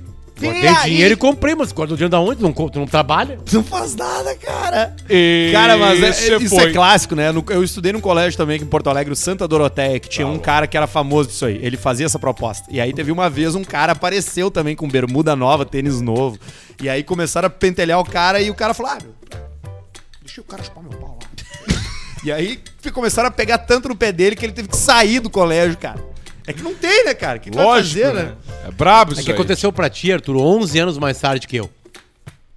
Guardei
aí?
dinheiro e comprei, mas guarda o dinheiro da onde? Tu não, tu não trabalha?
Tu não faz nada, cara.
E
Cara, mas é-
esse
isso
foi.
é clássico, né? Eu estudei num colégio também aqui em Porto Alegre, o Santa Doroteia, que tinha um cara que era famoso disso aí. Ele fazia essa proposta. E aí teve uma vez um cara apareceu também com bermuda nova, tênis novo. E aí começaram a pentelhar o cara e o cara falou: Ah, meu, deixa o cara chupar meu pau lá. [LAUGHS] e aí começaram a pegar tanto no pé dele que ele teve que sair do colégio, cara. É que não tem, né, cara? O que, que vai
Lógico,
fazer,
né?
né?
É brabo isso
É que
aí.
aconteceu pra ti, Arthur, 11 anos mais tarde que eu.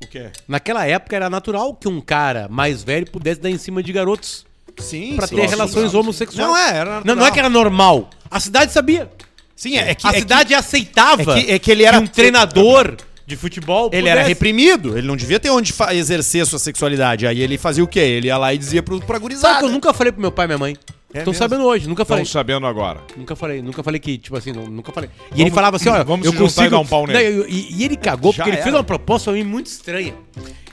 O quê?
Naquela época era natural que um cara mais velho pudesse dar em cima de garotos
Sim,
pra
sim,
ter
sim,
relações
sim.
homossexuais.
Não é, era
Não,
natural.
não é que era normal. A cidade sabia.
Sim, é, é que
a
é que
cidade aceitava
é que- é que ele era-
um treinador de futebol
Ele era reprimido, ele não devia ter onde exercer sua sexualidade. Aí ele fazia o quê? Ele ia lá e dizia pro, pra gurizada.
Sabe que eu nunca falei pro meu pai e minha mãe?
É
Estão
mesmo?
sabendo hoje, nunca falei.
Estão sabendo agora.
Nunca falei, nunca falei que, tipo assim, não- nunca falei. E
Vamos-
ele falava assim, olha,
vamos
eu consigo...
e dar um pau nele.
Não, e, e ele cagou
Já
porque ele fez
era.
uma proposta pra mim muito estranha.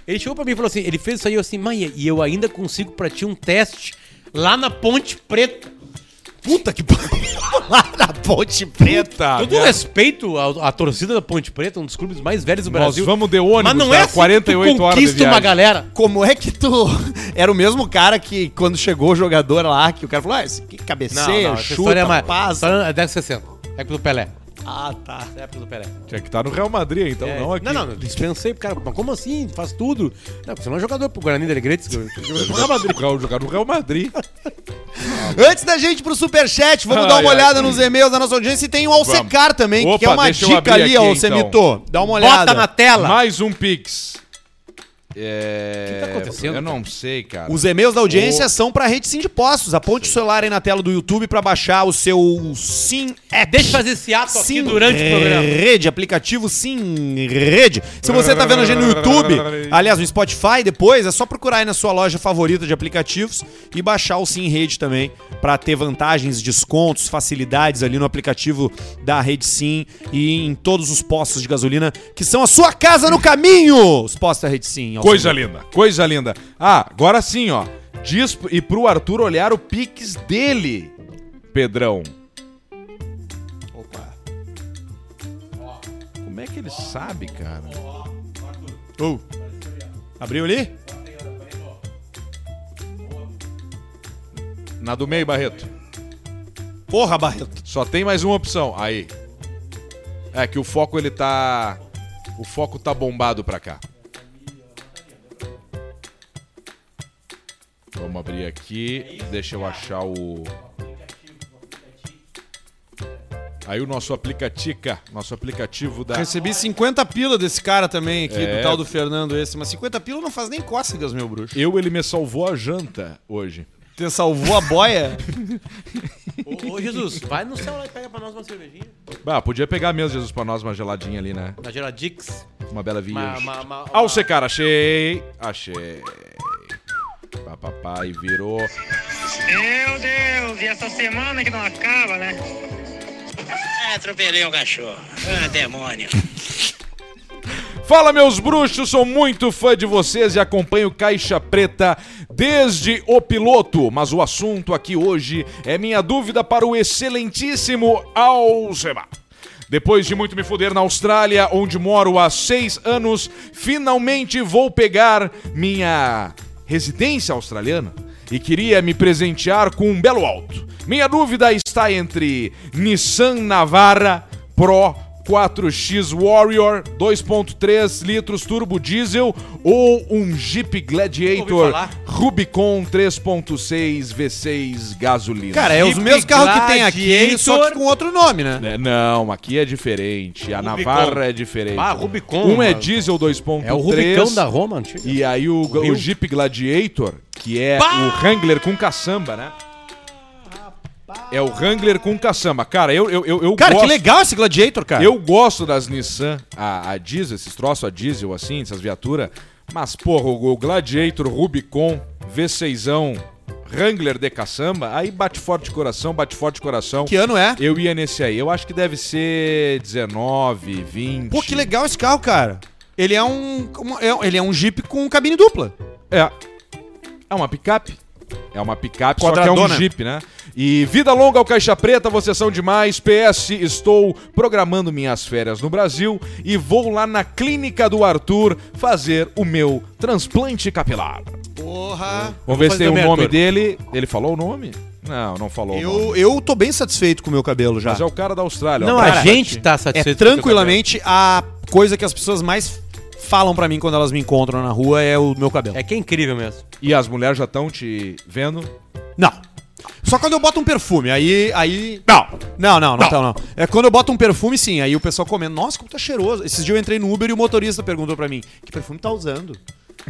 Ele chegou pra mim e falou assim, ele fez isso aí, eu assim, mãe, e eu ainda consigo pra ti um teste lá na Ponte Preta.
Puta que pariu. [LAUGHS] Lá na Ponte Preta.
Todo
merda.
respeito à, à torcida da Ponte Preta, um dos clubes mais velhos do
Nós
Brasil.
vamos de ônibus,
Mas não é assim
48
que tu
horas de
conquista uma
viagem.
galera.
Como é que tu. [LAUGHS] Era o mesmo cara que quando chegou o jogador lá, que o cara falou: ah, esse aqui cabeceia,
essa
chuta,
história é mais...
passa.
História é 1060. É do Pelé.
Ah, tá.
É época do Pelé.
Tinha que estar no Real Madrid, então,
É.
não aqui.
Não, não, dispensei pro cara. Mas como assim? Faz tudo. Não, você não é jogador pro Guarani da Alegrete. Real Madrid.
Real- Jogar no Real Madrid. [LAUGHS]
Antes da gente ir pro superchat, vamos
Ai,
dar uma
ai.
olhada nos e-mails da nossa audiência e tem o Alcecar também, que
Opa,
é uma
deixa eu
dica
abrir
ali,
aqui,
ó,
então.
Dá uma olhada.
Bota na tela.
Mais um Pix. É...
O que tá acontecendo,
Eu não sei, cara.
Os e-mails da audiência
O-
são pra rede Sim de Postos. Aponte o celular aí na tela do YouTube pra baixar o seu Sim App.
Deixa eu fazer esse ato aqui
Sim
durante o programa.
Rede, aplicativo Sim Rede. Se você tá vendo a gente no YouTube, aliás, no Spotify depois, é só procurar aí na sua loja favorita de aplicativos e baixar o Sim Rede também pra ter vantagens, descontos, facilidades ali no aplicativo da Rede Sim e em todos os postos de gasolina que são a sua casa no caminho. Os postos da Rede Sim.
Coisa linda, coisa linda. Ah, agora sim, ó. Diz e pro Arthur olhar o Pix dele, Pedrão.
Opa.
Como é que ele sabe, cara?
Oh. Abriu ali?
Na do meio, Barreto.
Porra, Barreto.
Só tem mais uma opção. Aí. É que o foco ele tá. O foco tá bombado pra cá. Vamos abrir aqui. Deixa eu achar o. Aí o nosso aplicatica, nosso aplicativo da.
Recebi 50 pila desse cara também aqui,
É.
do tal do Fernando esse. Mas 50 pila não faz nem cócegas, meu bruxo.
Eu, ele me salvou a janta hoje.
Você salvou a boia? [LAUGHS]
Ô, Jesus, vai no céu lá e pega pra nós uma cervejinha.
Ah, podia pegar mesmo, Jesus, pra nós uma geladinha ali, né?
Na Geladix.
Uma bela vinha.
Uma, uma, uma,
Ao secar, achei. Achei. Papai virou.
Meu Deus, e essa semana que não acaba, né?
Ah, atropelei um cachorro. Ah, demônio.
Fala, meus bruxos, sou muito fã de vocês e acompanho Caixa Preta desde o piloto. Mas o assunto aqui hoje é minha dúvida para o excelentíssimo Alceba. Depois de muito me fuder na Austrália, onde moro há seis anos, finalmente vou pegar minha residência australiana e queria me presentear com um belo auto. Minha dúvida está entre Nissan Navara Pro 4X Warrior 2.3 litros turbo diesel ou um Jeep Gladiator. Rubicon 3.6 V6 gasolina.
Cara, é os
Jeep
mesmos carros que tem aqui, só que com outro nome, né?
É, Não, aqui é diferente. A
Rubicon.
Navarra é diferente.
Ah, Rubicon,
Um é
mano.
diesel 2.3.
É o Rubicão da Roma, antigo.
E aí o, o
Rio.
Jeep Gladiator, que é
Bah!
o Wrangler com caçamba, né? É o Wrangler com caçamba. Cara, eu, eu, eu, eu
Cara,
gosto.
que legal esse Gladiator, cara.
Eu gosto das Nissan, a, a diesel, esses troços a diesel, assim, essas viaturas. Mas, porra, o, o Gladiator Rubicon V6, Wrangler de caçamba, aí bate forte de coração, bate forte de coração.
Que ano é?
Eu ia nesse aí. Eu acho que deve ser 19, 20.
Pô, que legal esse carro, cara. Ele é um, uma- é- ele é um Jeep com cabine dupla.
É. É uma picape. É uma picape, só que é um. Jeep, né? E vida longa ao Caixa Preta, vocês são demais. PS, estou programando minhas férias no Brasil e vou lá na clínica do Arthur fazer o meu transplante capilar.
Porra.
Vamos ver se tem o nome
Arthur.
dele. Ele falou o nome? Não, não falou o nome.
Eu, eu tô bem satisfeito com o meu cabelo já.
Mas é o cara da Austrália.
Não,
ó.
a gente tá
É
satisfeito. com o teu
tranquilamente a coisa que as pessoas mais falam pra mim quando elas me encontram na rua é o meu cabelo.
cabelo. É que é incrível mesmo.
E as mulheres já estão te vendo?
Não. Só quando eu boto um perfume, aí. aí... Não. Não, não, não, tá, não. É quando eu boto um perfume, sim. Aí o pessoal comenta, nossa, como tá cheiroso. Esses dias eu entrei no Uber e o motorista perguntou pra mim, que perfume tá usando?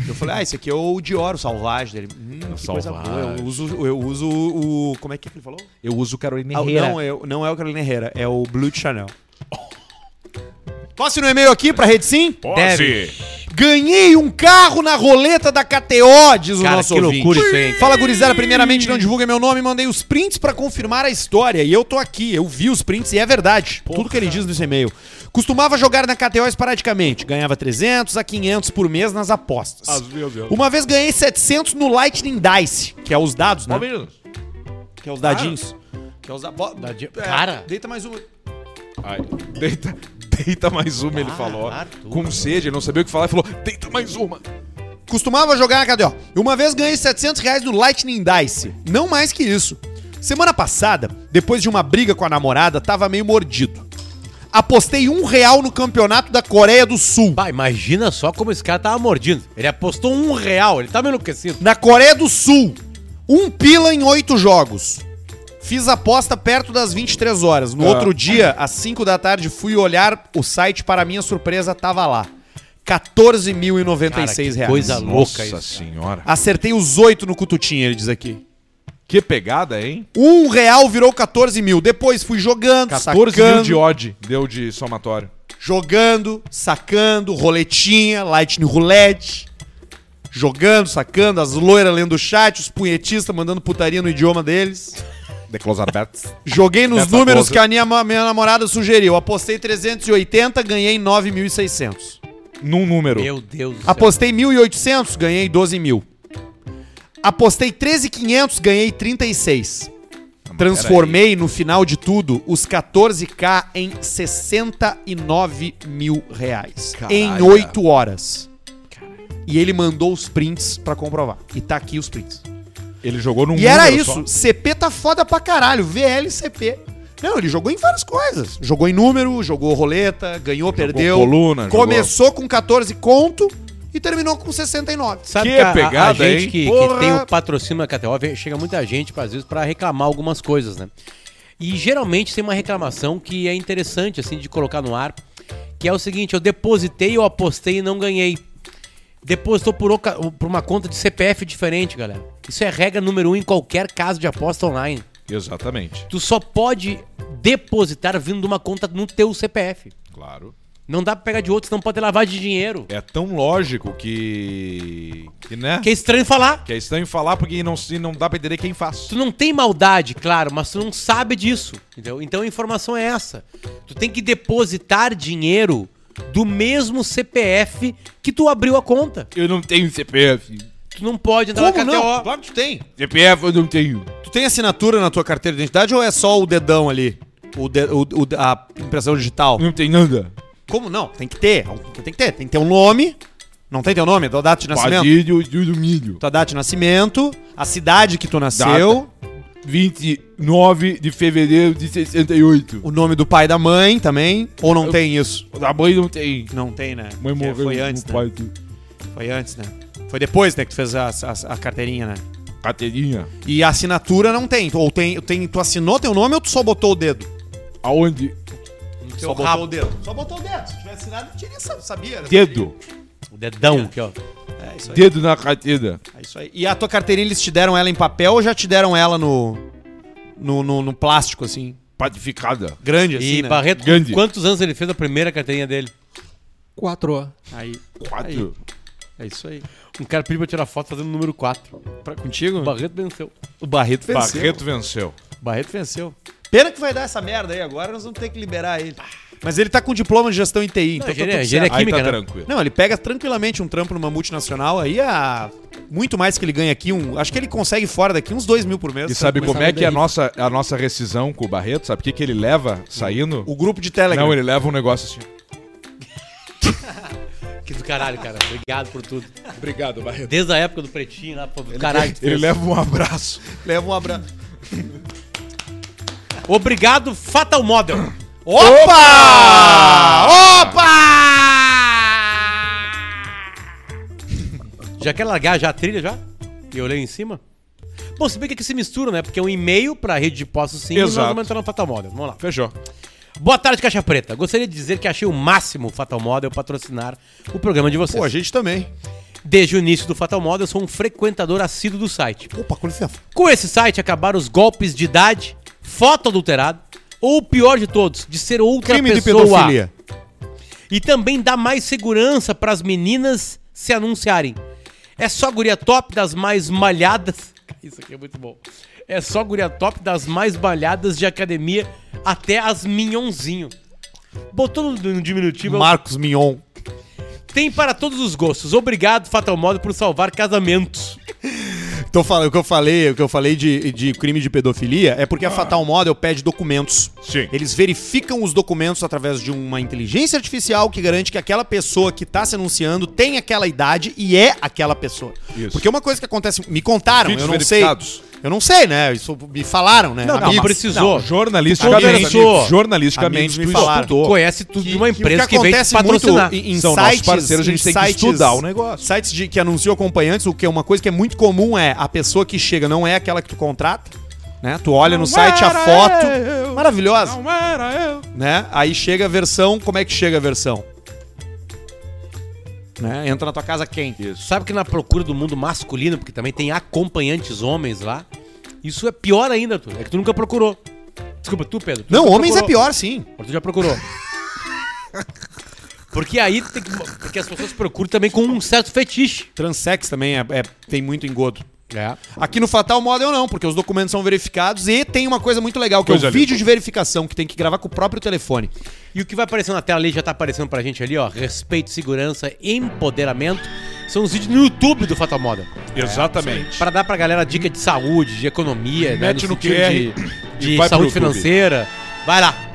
Eu falei, ah, esse aqui é o Dior, o Salvage dele. Hum, que coisa
Salvage.
boa. Eu uso, eu uso o. Como é que ele falou?
Eu uso Carolina
Ah, não, é, não é o Carolina Herrera, é o Blue Chanel. Posso ir no e-mail aqui pra Rede Sim?
Deve.
Ganhei um carro na roleta da KTO, diz o
Cara,
nosso
que
ouvinte.
loucura isso aí, hein?
Fala, gurizada. Primeiramente, não divulga meu nome. Mandei os prints pra confirmar a história. E eu tô aqui. Eu vi os prints e é verdade. Tudo que ele diz nesse e-mail. Costumava jogar na KTO esporadicamente. Ganhava 300 a 500 por mês nas apostas.
Vezes.
Uma vez ganhei 700 no Lightning Dice, que é os dados, né?
Palmeiras.
Que é os dadinhos. Que é os da... bo-
Dadi-
É,
Cara.
Deita mais uma.
Ai, deita, deita mais uma, ele
Ah,
falou.
Arthur.
Com sede, ele não sabia o que falar e falou: deita mais uma.
Costumava jogar na KTO. Uma vez ganhei 700 reais no Lightning Dice. Não mais que isso. Semana passada, depois de uma briga com a namorada, tava meio mordido. Apostei um real no campeonato da Coreia do Sul.
Bah, imagina só como esse cara tava mordido. Ele apostou um real, ele tava enlouquecido.
Na Coreia do Sul. Um pila em oito jogos. Fiz aposta perto das 23 horas. No
Ah.
outro dia, às 5 da tarde, fui olhar o site. Para minha surpresa, tava lá. 14.096
Cara, que
reais.
coisa louca
Nossa
isso.
senhora.
Acertei os oito no cututinho, ele diz aqui.
Que pegada, hein?
Um real virou 14 mil. Depois fui jogando,
14
sacando,
mil de odd deu de somatório.
jogando, sacando, roletinha, lightning roulette. Jogando, sacando, as loiras lendo o chat, os punhetistas mandando putaria no idioma deles.
The Close Bets. [LAUGHS]
Joguei nos números
coisa.
que a minha, minha namorada sugeriu. Apostei 380, ganhei 9.600.
Num número.
Meu Deus do céu.
Apostei 1.800, ganhei 12 mil. Apostei 13.500, ganhei 36. Transformei no final de tudo os 14k em 69 mil reais.
Caralho.
Em 8 horas. E ele mandou os prints pra comprovar. E tá aqui os prints.
Ele jogou num
E era isso.
só.
CP tá foda pra caralho. VLCP. Não, ele jogou em várias coisas. Jogou em número, jogou roleta, ganhou, perdeu.
coluna, jogou-
Começou com 14 conto e terminou com 69.
Sabe
Que
que, a,
pegada,
a gente que, que tem o patrocínio da KTO, chega muita gente, às vezes, pra reclamar algumas coisas, né? E geralmente tem uma reclamação que é interessante, assim, de colocar no ar, que é o seguinte, eu depositei, eu apostei e não ganhei. Depositou por, por uma conta de CPF diferente, galera. Isso é regra número um em qualquer caso de aposta online.
Exatamente.
Tu só pode depositar vindo de uma conta no teu CPF.
Claro.
Não dá pra pegar de outro, senão pode ter lavagem de dinheiro.
É tão lógico que. que né?
Que é estranho falar.
Que é estranho falar porque não, não dá pra entender quem faz.
Tu não tem maldade, claro, mas tu não sabe disso, entendeu? Então a informação é essa. Tu tem que depositar dinheiro do mesmo CPF que tu abriu a conta.
Eu não tenho CPF.
Tu não pode entrar
Como
na
não?
KTO.
Claro que tu tem.
CPF eu não tenho.
Tu tem assinatura na tua carteira de identidade ou é só o dedão ali? O de- o- o- a impressão digital?
Não tem nada.
Como não? Tem que ter. Tem que ter. Tem que ter um nome. Não tem teu nome? Tua data de nascimento?
Padilho do milho.
Tua data de nascimento. A cidade que tu nasceu.
29 de fevereiro de 68.
O nome do pai e da mãe também. Ou não tem isso?
Da mãe não tem.
Não tem, né?
Mãe
Porque
morreu.
Foi antes,
o
né?
pai
Foi antes, né? Foi depois, né, que tu fez a, a- a carteirinha, né?
Carteirinha.
E a assinatura não tem. Ou tem, tem. Tu assinou teu nome ou tu só botou o dedo?
Aonde?
No
Só botou
rabo.
o dedo. Só botou o dedo. Se tivesse assinado, eu teria, sabia. né?
Dedo.
Dedão aqui, ó.
É isso aí.
Dedo na carteira.
É isso aí. E a tua carteirinha, eles te deram ela em papel ou já te deram ela no. no, no, no plástico, assim?
Patificada.
Grande, assim,
E
né?
Barreto,
Grande.
quantos anos ele fez a primeira carteirinha dele?
Quatro.
Aí.
Quatro.
É isso aí.
Um cara pediu pra tirar foto fazendo o número 4.
Pra, contigo?
O Barreto venceu.
O Barreto venceu.
Barreto venceu.
Barreto venceu. Pena que vai dar essa merda aí agora, nós vamos ter que liberar ele. Mas ele tá com diploma de gestão em TI, então
Não,
tá tudo certo.
Aí
química,
tá
né?
tranquilo.
Não, ele pega tranquilamente um trampo numa multinacional aí a muito mais que ele ganha aqui. Um, acho que ele consegue fora daqui uns dois mil por mês.
E sabe como é que é a nossa, a nossa rescisão com o Barreto? Sabe o que, que ele leva saindo?
O grupo de Telegram.
Não, ele leva um negócio assim. [LAUGHS]
Que do caralho, cara. Obrigado por tudo.
Obrigado, Barreto.
Desde a época do Pretinho lá, pô, do caralho. que [LAUGHS] tu
Ele
fez.
leva um abraço.
leva um abraço.
Obrigado, Fatal Model. [COUGHS]
Opa! Opa!
Já quer largar já a trilha já? E eu olhei em cima? Bom, se bem que aqui se mistura, né? Porque é um e-mail pra rede de postos sim e nós
Exato.
vamos entrar no Fatal Model. Vamos lá.
Fechou.
Boa tarde, Caixa Preta. Gostaria de dizer que achei o máximo o Fatal Model patrocinar o programa de vocês.
Pô, a gente também.
Desde o início do Fatal Model, eu sou um frequentador assíduo do site.
Opa, com licença.
Com esse site acabaram os golpes de idade, foto adulterada, ou o pior de todos, de ser outra
Crime de
pessoa.
pedofilia.
E também dá mais segurança para as meninas se anunciarem. É só guria top das mais malhadas. [LAUGHS] Isso aqui é muito bom. É só guria top das mais malhadas de academia até as minhonzinho. Botou no, no diminutivo.
Marcos Mignon.
Tem para todos os gostos. Obrigado, Fatal Modo, por salvar casamentos. [LAUGHS]
Falando, o que eu falei, o que eu falei de, de crime de pedofilia é porque a Fatal Model pede documentos.
Sim.
Eles verificam os documentos através de uma inteligência artificial que garante que aquela pessoa que tá se anunciando tem aquela idade e é aquela pessoa.
Isso.
Porque uma coisa que acontece, me contaram,
Vídeos
eu não sei. Eu não sei, né? Isso me falaram, né?
Não, não,
Amigos.
precisou.
Jornalisticamente,
Conversou.
jornalisticamente
Amigos me
tu
falaram.
estudou.
Conhece tudo de uma empresa
o
que, vem te patrocinar.
em, em
São nossos
sites,
parceiros, a gente
em
tem que
sites-
estudar o negócio.
Sites de, que anunciam acompanhantes, o que é uma coisa que é muito comum é a pessoa que chega não é aquela que tu contrata, né? Tu olha no site a foto, maravilhosa,
Não era eu.
né? Aí chega a versão, como é que chega a versão? Né? Entra na tua casa quem?
Sabe que na procura do mundo masculino, porque também tem acompanhantes homens lá, isso é pior ainda, tu. É que tu nunca procurou. Desculpa, tu, Pedro. tu
Não, homens é
procurou.
pior, sim.
Mas Tu já procurou. [LAUGHS] Porque aí tem que. Porque as pessoas procuram também com um certo fetiche.
Transex também é, é- tem muito engodo.
É.
Aqui no Fatal Model não, porque os documentos são verificados e tem uma coisa muito legal, que é o
linda.
vídeo de verificação, que tem que gravar com o próprio telefone.
E o que vai aparecendo na tela ali, já tá aparecendo pra gente ali, ó. Respeito, segurança, empoderamento. São os vídeos no YouTube do Fatal Model.
Exatamente.
Pra dar pra galera dica de saúde, de economia, né?
Mete no
sentido
QR
de, de saúde financeira. Vai lá.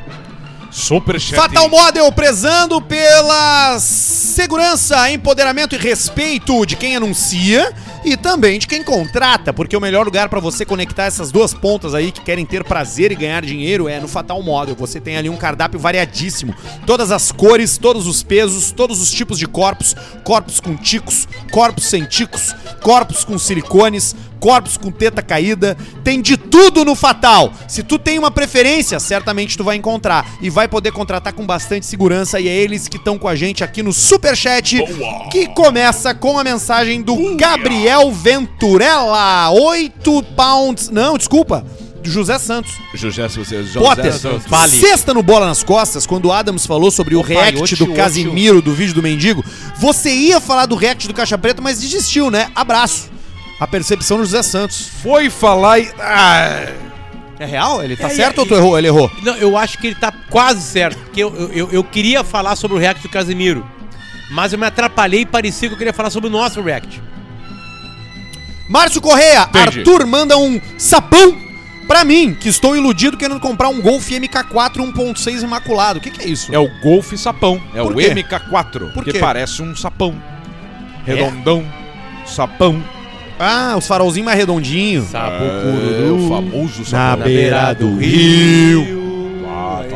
Super chat.
Fatal Model prezando pela segurança, empoderamento e respeito de quem anuncia e também de quem contrata, porque o melhor lugar pra você conectar essas duas pontas aí que querem ter prazer e ganhar dinheiro é no Fatal Model. Você tem ali um cardápio variadíssimo, todas as cores, todos os pesos, todos os tipos de corpos, corpos com ticos, corpos sem ticos, corpos com silicones, corpos com teta caída, tem de tudo no Fatal. Se tu tem uma preferência, certamente tu vai encontrar e vai poder contratar com bastante segurança e é eles que estão com a gente aqui no Superchat, que começa com a mensagem do Gabriel Venturella, 8 pounds, não, desculpa, José Santos.
José, José
Potter,
Santos.
Sexta no Bola nas Costas, quando o Adams falou sobre o
Opa,
react
oxe,
do. Casimiro do vídeo do Mendigo, você ia falar do react do Caixa Preta, mas desistiu, né? Abraço. A percepção do José Santos.
Foi falar e... Ah,
É real? Ele tá
É,
certo
e-
ou tu errou? Ele errou.
Não, eu acho que ele tá quase certo. Porque eu, eu, eu- eu queria falar sobre o react do Casemiro. Mas eu me atrapalhei e parecia que eu queria falar sobre o nosso react.
Márcio Correia,
Entendi.
Arthur manda um sapão pra mim, que estou iludido querendo comprar um Golf MK4 1.6 imaculado. O que, que é isso?
é o Golf Sapão. É
Por
o
quê?
MK4.
Por
que parece um sapão. Redondão. Sapão.
Ah, os farolzinhos mais redondinhos.
Sapo
É, o famoso
Na beira do rio.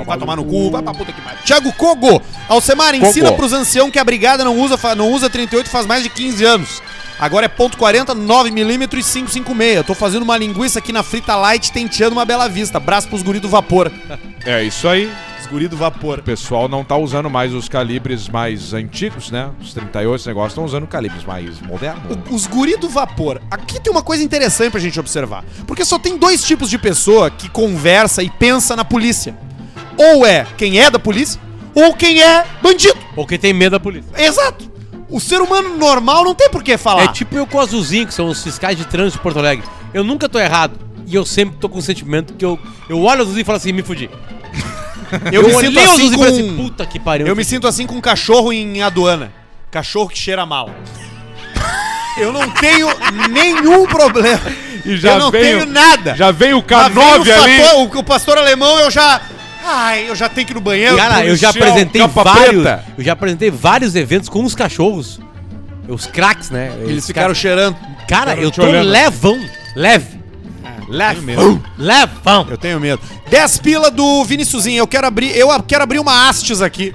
Vai tomar no cu, vai pra puta que pariu. Thiago Kogo, Alcemar, ensina
Kogo.
pros ancião que a brigada não usa, não usa 38 faz mais de 15 anos. Agora é ponto .40, 9mm e 556. Tô fazendo uma linguiça aqui na Frita Light, tenteando uma bela vista. Braço pros guri do vapor.
É isso aí.
Os guri do vapor.
O pessoal não tá usando mais os calibres mais antigos, né? Os 38, esse negócio, estão usando calibres mais modernos.
O- Os guri do vapor. Aqui tem uma coisa interessante pra gente observar. Porque só tem dois tipos de pessoa que conversa e pensa na polícia. Ou é quem é da polícia, ou quem é bandido.
Ou quem tem medo da polícia.
Exato. O ser humano normal não tem por que falar.
É tipo eu com o Azulzinho, que são os fiscais de trânsito de Porto Alegre. Eu nunca tô errado. E eu sempre tô com o sentimento que eu, eu olho o Azulzinho e falo assim, me fudi. [LAUGHS]
eu, me sinto assim
falei assim,
com...
puta que pariu.
Eu me sinto assim com um cachorro em aduana. Cachorro que cheira mal. [LAUGHS] Eu não tenho nenhum problema.
E já
eu não
veio-
tenho nada.
Já veio o
Já vem
K9
o
ali.
fator- o, o pastor alemão, eu já... Ai, eu já tenho que ir no banheiro.
Cara, eu já apresentei vários.
preta.
Eu já apresentei vários eventos com os cachorros. Os craques, né?
Eles ficaram cheirando.
Cara, eu tô
olhando.
levão. Leve.
Levão.
Levão.
Eu tenho medo. 10 pila do Viniciusinho. Eu quero abrir, eu quero abrir uma hastes aqui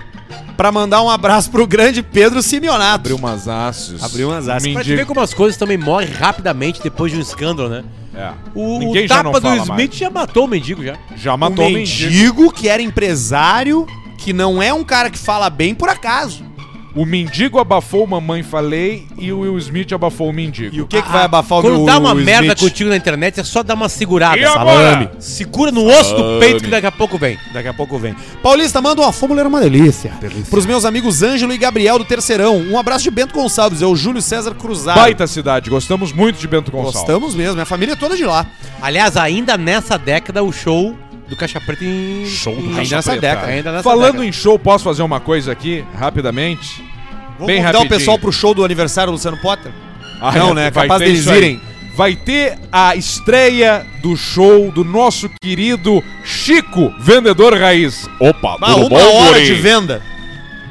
pra mandar um abraço pro grande Pedro Simeonato.
Abriu umas hastes.
Abriu umas hastes.
Pra te ver como as coisas também morrem rapidamente depois de um escândalo, né?
É.
O,
Ninguém
o
já
tapa
não
do
fala
Smith
mais.
já matou o mendigo já.
Já matou o mendigo.
mendigo que era empresário, que não é um cara que fala bem por acaso.
O mendigo abafou o Mamãe Falei e o Will Smith abafou o mendigo.
E o que, que vai abafar o
Quando dá uma
o
merda
Smith?
contigo na internet, é só dar uma segurada.
E agora?
Segura no osso do peito que daqui a pouco vem.
Daqui a pouco vem. Paulista, manda uma fórmula, era uma delícia. Pros meus amigos Ângelo e Gabriel do Terceirão. Um abraço de Bento Gonçalves, é o Júlio César Cruzado.
Baita cidade, gostamos muito de Bento Gonçalves.
Gostamos mesmo, minha família é toda de lá.
Aliás, ainda nessa década, o show do Caixa Preta em...
Show do
em-
Caixa
Ainda nessa
Preta.
década.
Ainda nessa
Falando
década.
em show, posso fazer uma coisa aqui, rapidamente?
Vamos
Bem
convidar o
rapidinho.
pessoal pro show do aniversário do Luciano Potter?
Ah,
Não,
é,
né?
vai
Capaz
ter
deles irem.
Vai ter a estreia do show do nosso querido Chico, vendedor raiz. Opa,
Ah, uma hora de venda.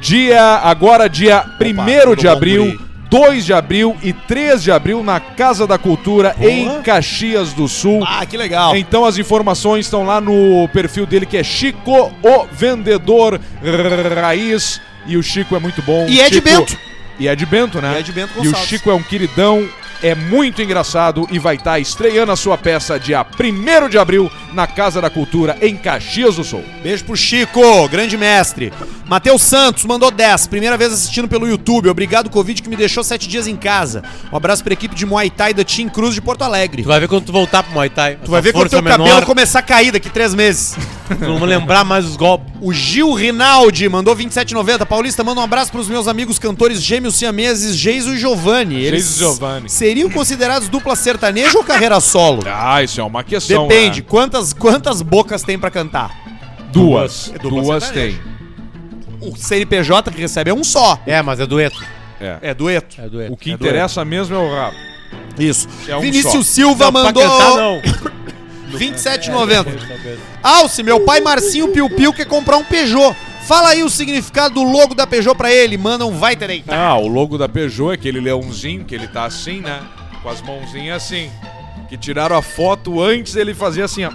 Dia, agora dia 1
tudo
de
bom,
abril,
guri?
2 de abril e 3 de abril na Casa da Cultura em Caxias do Sul.
Ah, que legal.
Então as informações estão lá no perfil dele que é Chico, o vendedor raiz. E o Chico é muito bom.
E é de
Chico-
Bento.
E é de Bento, né?
E é de Bento
E o
Gonçalves.
Chico é um queridão, é muito engraçado e vai estar estreando a sua peça dia 1 de abril na Casa da Cultura em Caxias do Sul.
Beijo pro Chico, grande mestre. Matheus Santos mandou 10, primeira vez assistindo pelo YouTube. Obrigado, Covid, que me deixou 7 dias em casa. Um abraço pra equipe de Muay Thai da Team Cruz de Porto Alegre.
Tu vai ver quando tu voltar pro Muay Thai.
Tu vai ver quando teu cabelo começar a cair daqui 3 meses. [LAUGHS]
Não vou lembrar mais os golpes.
O Gil Rinaldi mandou 27,90. Paulista, manda um abraço pros meus amigos cantores gêmeos siameses, Geiso e Giovanni. Eles
Geiso e Giovanni.
Seriam considerados dupla sertaneja ou carreira solo?
Ah, isso é uma questão.
Depende,
né?
quantas, quantas bocas tem pra cantar?
Duas.
É
Duas
sertaneja.
tem.
O CNPJ que recebe é um só.
É, mas é dueto.
É.
É dueto.
É dueto.
O que
É
interessa mesmo é o rabo.
Isso.
É um
Vinícius
só.
Silva
Não, pra
mandou
cantar, não. [COUGHS] [COUGHS]
27,90. Alce, meu pai Marcinho Piu Piu quer comprar um Peugeot. Fala aí o significado do logo da Peugeot pra ele. Manda um vai ter aí.
Ah, o logo da Peugeot é aquele leãozinho que ele tá assim, né? Com as mãozinhas assim. Que tiraram a foto antes ele fazia assim, ó.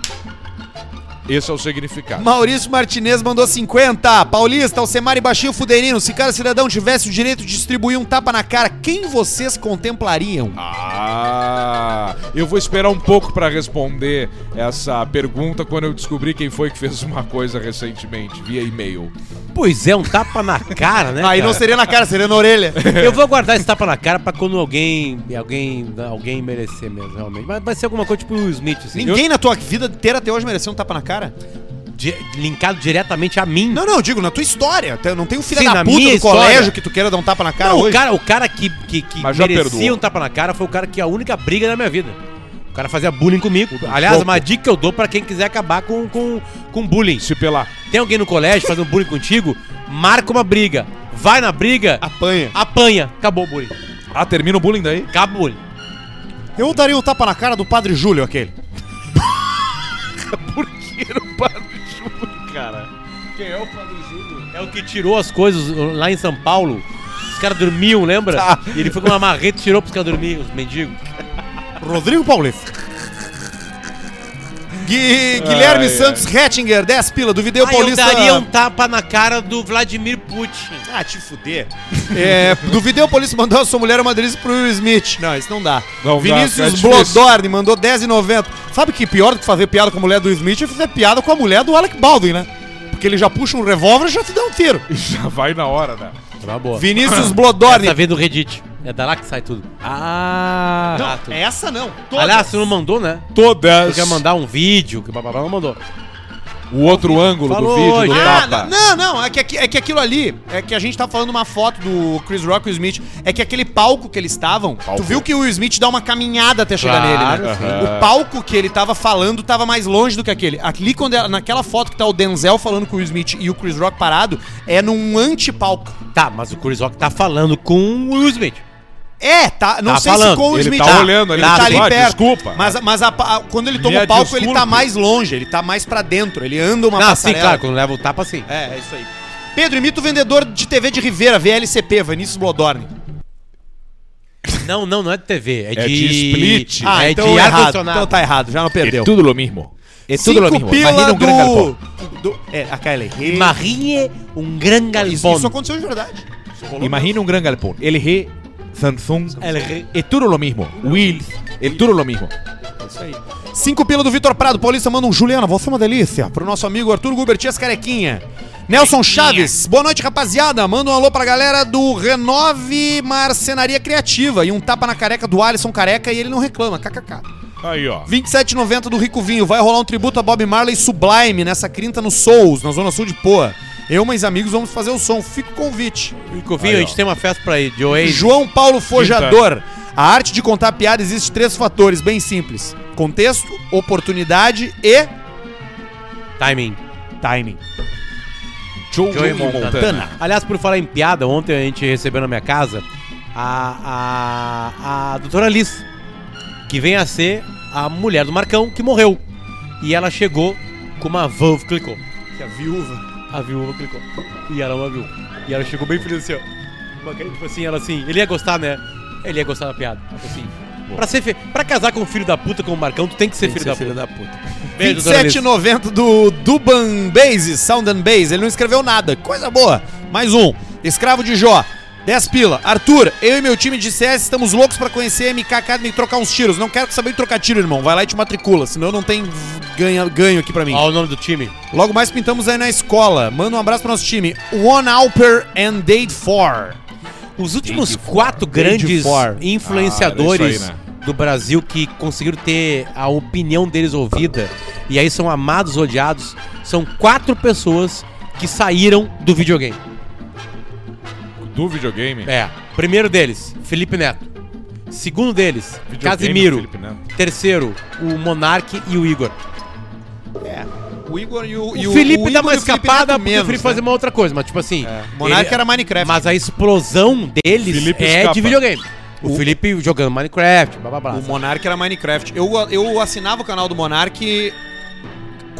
Esse é o significado.
Maurício Martinez mandou 50. Paulista, Alcemar e Baixinho Fuderino. Se cada cidadão tivesse o direito de distribuir um tapa na cara, quem vocês contemplariam?
Ah. Eu vou esperar um pouco pra responder essa pergunta quando eu descobrir quem foi que fez uma coisa recentemente, via e-mail.
Pois é, um tapa na cara, né?
Aí
cara?
não seria na cara, seria na orelha. [LAUGHS]
Eu vou guardar esse tapa na cara pra quando alguém. Alguém. Alguém merecer mesmo, realmente. Mas vai ser alguma coisa tipo o Smith, assim.
Ninguém na tua vida inteira até hoje mereceu um tapa na cara?
Di- linkado diretamente a mim.
Não, não, eu digo, na tua história. Não tem um filho
Sim,
da
na
puta do
história.
colégio que tu queira dar um tapa na cara
Não, o
hoje.
cara, o cara que, que, que
Mas
merecia
perdoou.
um tapa na cara foi o cara que a única briga da minha vida. O cara fazia bullying comigo. Aliás,
pouco.
uma dica que eu dou pra quem quiser acabar com, com, com bullying.
Se pelar.
Tem alguém no colégio fazendo bullying contigo, marca uma briga. Vai na briga,
Apanha.
apanha. Acabou o bullying.
Ah, termina o bullying daí?
Acaba o bullying.
Eu daria um tapa na cara do Padre Júlio, aquele. [LAUGHS]
Quem é o Padre Júlio? É o que tirou as coisas lá em São Paulo. Os caras dormiam, lembra? E ele foi com uma marreta e tirou pros caras dormirem, os mendigos.
Rodrigo Paulista. Gui- Guilherme
Ai,
Santos Hettinger, 10 pila, do Video
Ah, eu
Paulista.
daria um tapa na cara do Vladimir Putin.
Ah, te fuder. É, do Video Paulista mandou a sua mulher uma delícia pro Will Smith. Não, isso não dá.
Não
Vinícius
é difícil.
Blodorn mandou 10,90. Sabe que pior do que fazer piada com a mulher do Will Smith é fazer piada com a mulher do Alec Baldwin, né? Porque ele já puxa um revólver e já te dá um tiro. [LAUGHS]
Já vai na hora, né?
Tá boa.
Vinícius Blodorn.
Essa vez do Reddit. É da lá que sai tudo.
Ah,
Ah,
não,
tudo.
essa não. Todas.
Aliás, você não mandou, né?
Todas.
Tu quer mandar um vídeo, que o bababá não mandou.
O outro ângulo
Falou
do vídeo
hoje.
do
Ah,
tapa.
não, não, é que, é que aquilo ali, é que a gente tá falando uma foto do Chris Rock e o Smith, é que aquele palco que eles estavam, tu viu que o Will Smith dá uma caminhada até chegar
Claro,
nele, né? O palco que ele tava falando tava mais longe do que aquele. Ali, quando é- naquela foto que tá o Denzel falando com o Will Smith e o Chris Rock parado, é num antipalco.
Tá, mas o Chris Rock tá falando com o Will Smith.
É, tá, não
Tá
sei se
falando.
com o
Ele
Smith.
tá olhando ali,
ele tá ali
ah,
perto.
desculpa.
Mas, mas a- a- quando ele toma o palco, ele tá mais longe, ele tá mais pra dentro, ele anda uma
não, sim,
passarela.
claro, quando leva o tapa, sim.
É, é isso aí. Pedro, imita o vendedor de TV de Rivera, VLCP, Vinícius Blodorn.
Não, não, não é de TV, é,
É
de...
de split.
Ah,
é
então
de
errado.
ar-condicionado.
Então tá errado, já não perdeu.
tudo lo mismo.
É
Cinco pila do... do... É, a KLR.
Imagine um gran galpón.
Isso, isso aconteceu de verdade.
Imagina un gran galpón. LG, Samsung,
LG.
es todo lo mismo. Wills, es todo lo mismo.
Cinco pila do Vitor Prado. Paulista manda um Juliana, você é uma delícia. Pro nosso amigo Arthur Gubert e as carequinha. Nelson Chaves, boa noite, rapaziada. Manda um alô pra galera do Renove Marcenaria Criativa. E um tapa na careca do Alisson Careca e ele não reclama. KKK.
Aí, ó.
27,90 do Rico Vinho. Vai rolar um tributo a Bob Marley Sublime nessa quinta no Souls, na zona sul de Poa. Eu e meus amigos vamos fazer o som. Fica o convite.
Covinho, a gente tem uma festa pra ir, de Oasis.
João Paulo Fojador. A arte de contar piada existe três fatores bem simples: contexto, oportunidade e
Timing.
timing.
Joe,
Joey
Montana.
Montana. Aliás, por falar em piada, ontem a gente recebeu na minha casa a, a, a doutora Liz, que vem a ser a mulher do Marcão, que morreu. E ela chegou com uma veuve clicou.
Que a viúva.
A viúva clicou. E ela é uma viúva. E ela chegou bem feliz assim, ó. Tipo assim, ela assim, ele ia gostar, né? Ele ia gostar da piada. Tipo assim. Pra, ser fe... pra casar com um filho da puta como o Marcão, tu tem que ser, filho, da puta.
puta.
Beijo, doutora Liz.
27,90 do Duban Bases, Sound and Bass. Ele não escreveu nada. Coisa boa. Mais um. Escravo de Jó. 10 pila. Arthur, eu e meu time de CS estamos loucos pra conhecer a MK Academy e trocar uns tiros. Não quero saber de trocar tiro, irmão. Vai lá e te matricula, senão não tem ganha, ganho aqui pra mim.
Olha o nome do time.
Logo mais pintamos aí na escola. Manda um abraço pro nosso time. One Alper and Date 4.
Os últimos quatro grandes
for.
influenciadores
Ah, aí, né?
do Brasil que conseguiram ter a opinião deles ouvida e aí são amados, odiados, são quatro pessoas que saíram do videogame.
Do videogame.
É. Primeiro deles, Felipe Neto. Segundo deles,
Videogame,
Casimiro. Terceiro, o Monark e o Igor.
É. O Igor e o.
O,
e
Felipe
o
dá uma
o
escapada porque o Felipe
né?
fazia uma outra coisa, mas tipo assim.
O Monark
ele-
era Minecraft.
Mas a explosão deles
Felipe
é
escapa.
de videogame. O,
O-
Felipe jogando Minecraft, blá blá blá.
O Monark era Minecraft. Eu, eu assinava o canal do Monark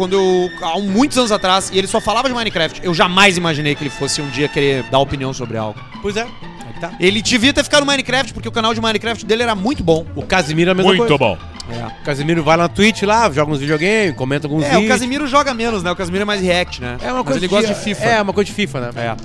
quando eu. há muitos anos atrás, e ele só falava de Minecraft. Eu jamais imaginei que ele fosse um dia querer dar opinião sobre algo.
Pois é. Aí tá.
Ele devia ter ficado no Minecraft, porque o canal de Minecraft dele era muito bom.
O Casimiro é a mesma
Muito
coisa.
bom.
O Casimiro vai lá na Twitch lá, joga uns videogames, comenta alguns
É,
vídeos.
o Casimiro joga menos, né? O Casimiro é mais react, né?
É uma
Mas
coisa
ele gosta de FIFA.
É, uma coisa de FIFA, né?
É.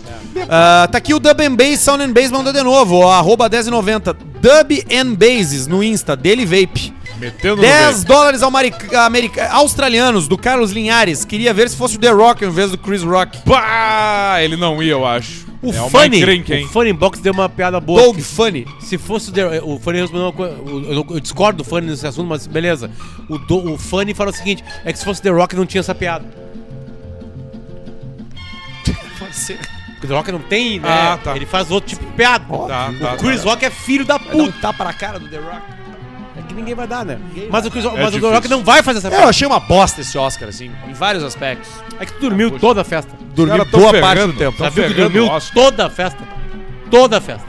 Ah, tá aqui o Dub and Bass, Sound and Bass mandou de novo, ó, arroba 1090. Dub and Basses no Insta, dele vape.
Metendo
10 dólares america- america- australianos do Carlos Linhares. Queria ver se fosse o The Rock em vez do Chris Rock.
Pá, ele não ia, eu acho.
O
é
Funny, o Funny Box deu uma piada boa.
Doug
que
Funny.
Se fosse o, The- o Funny respondeu uma coisa. Eu, eu discordo do Funny nesse assunto, mas beleza. O, do, o Funny falou o seguinte: é que se fosse The Rock não tinha essa piada. [LAUGHS]
Pode ser.
O The Rock não tem, né?
Ah, tá.
Ele faz outro tipo de piada.
Tá, tá,
o Chris
tá.
Rock é filho da
um
puta.
tapa na cara do The Rock.
É que ninguém vai dar, né? Mas o, Chris
É
mas o The. Rock não vai fazer essa
Eu
piada.
achei uma bosta esse Oscar, assim, em vários aspectos.
É que tu dormiu toda a festa.
Dormi
caras tão
boa parte do tempo.
Já viu que dormiu toda a festa? Toda a festa.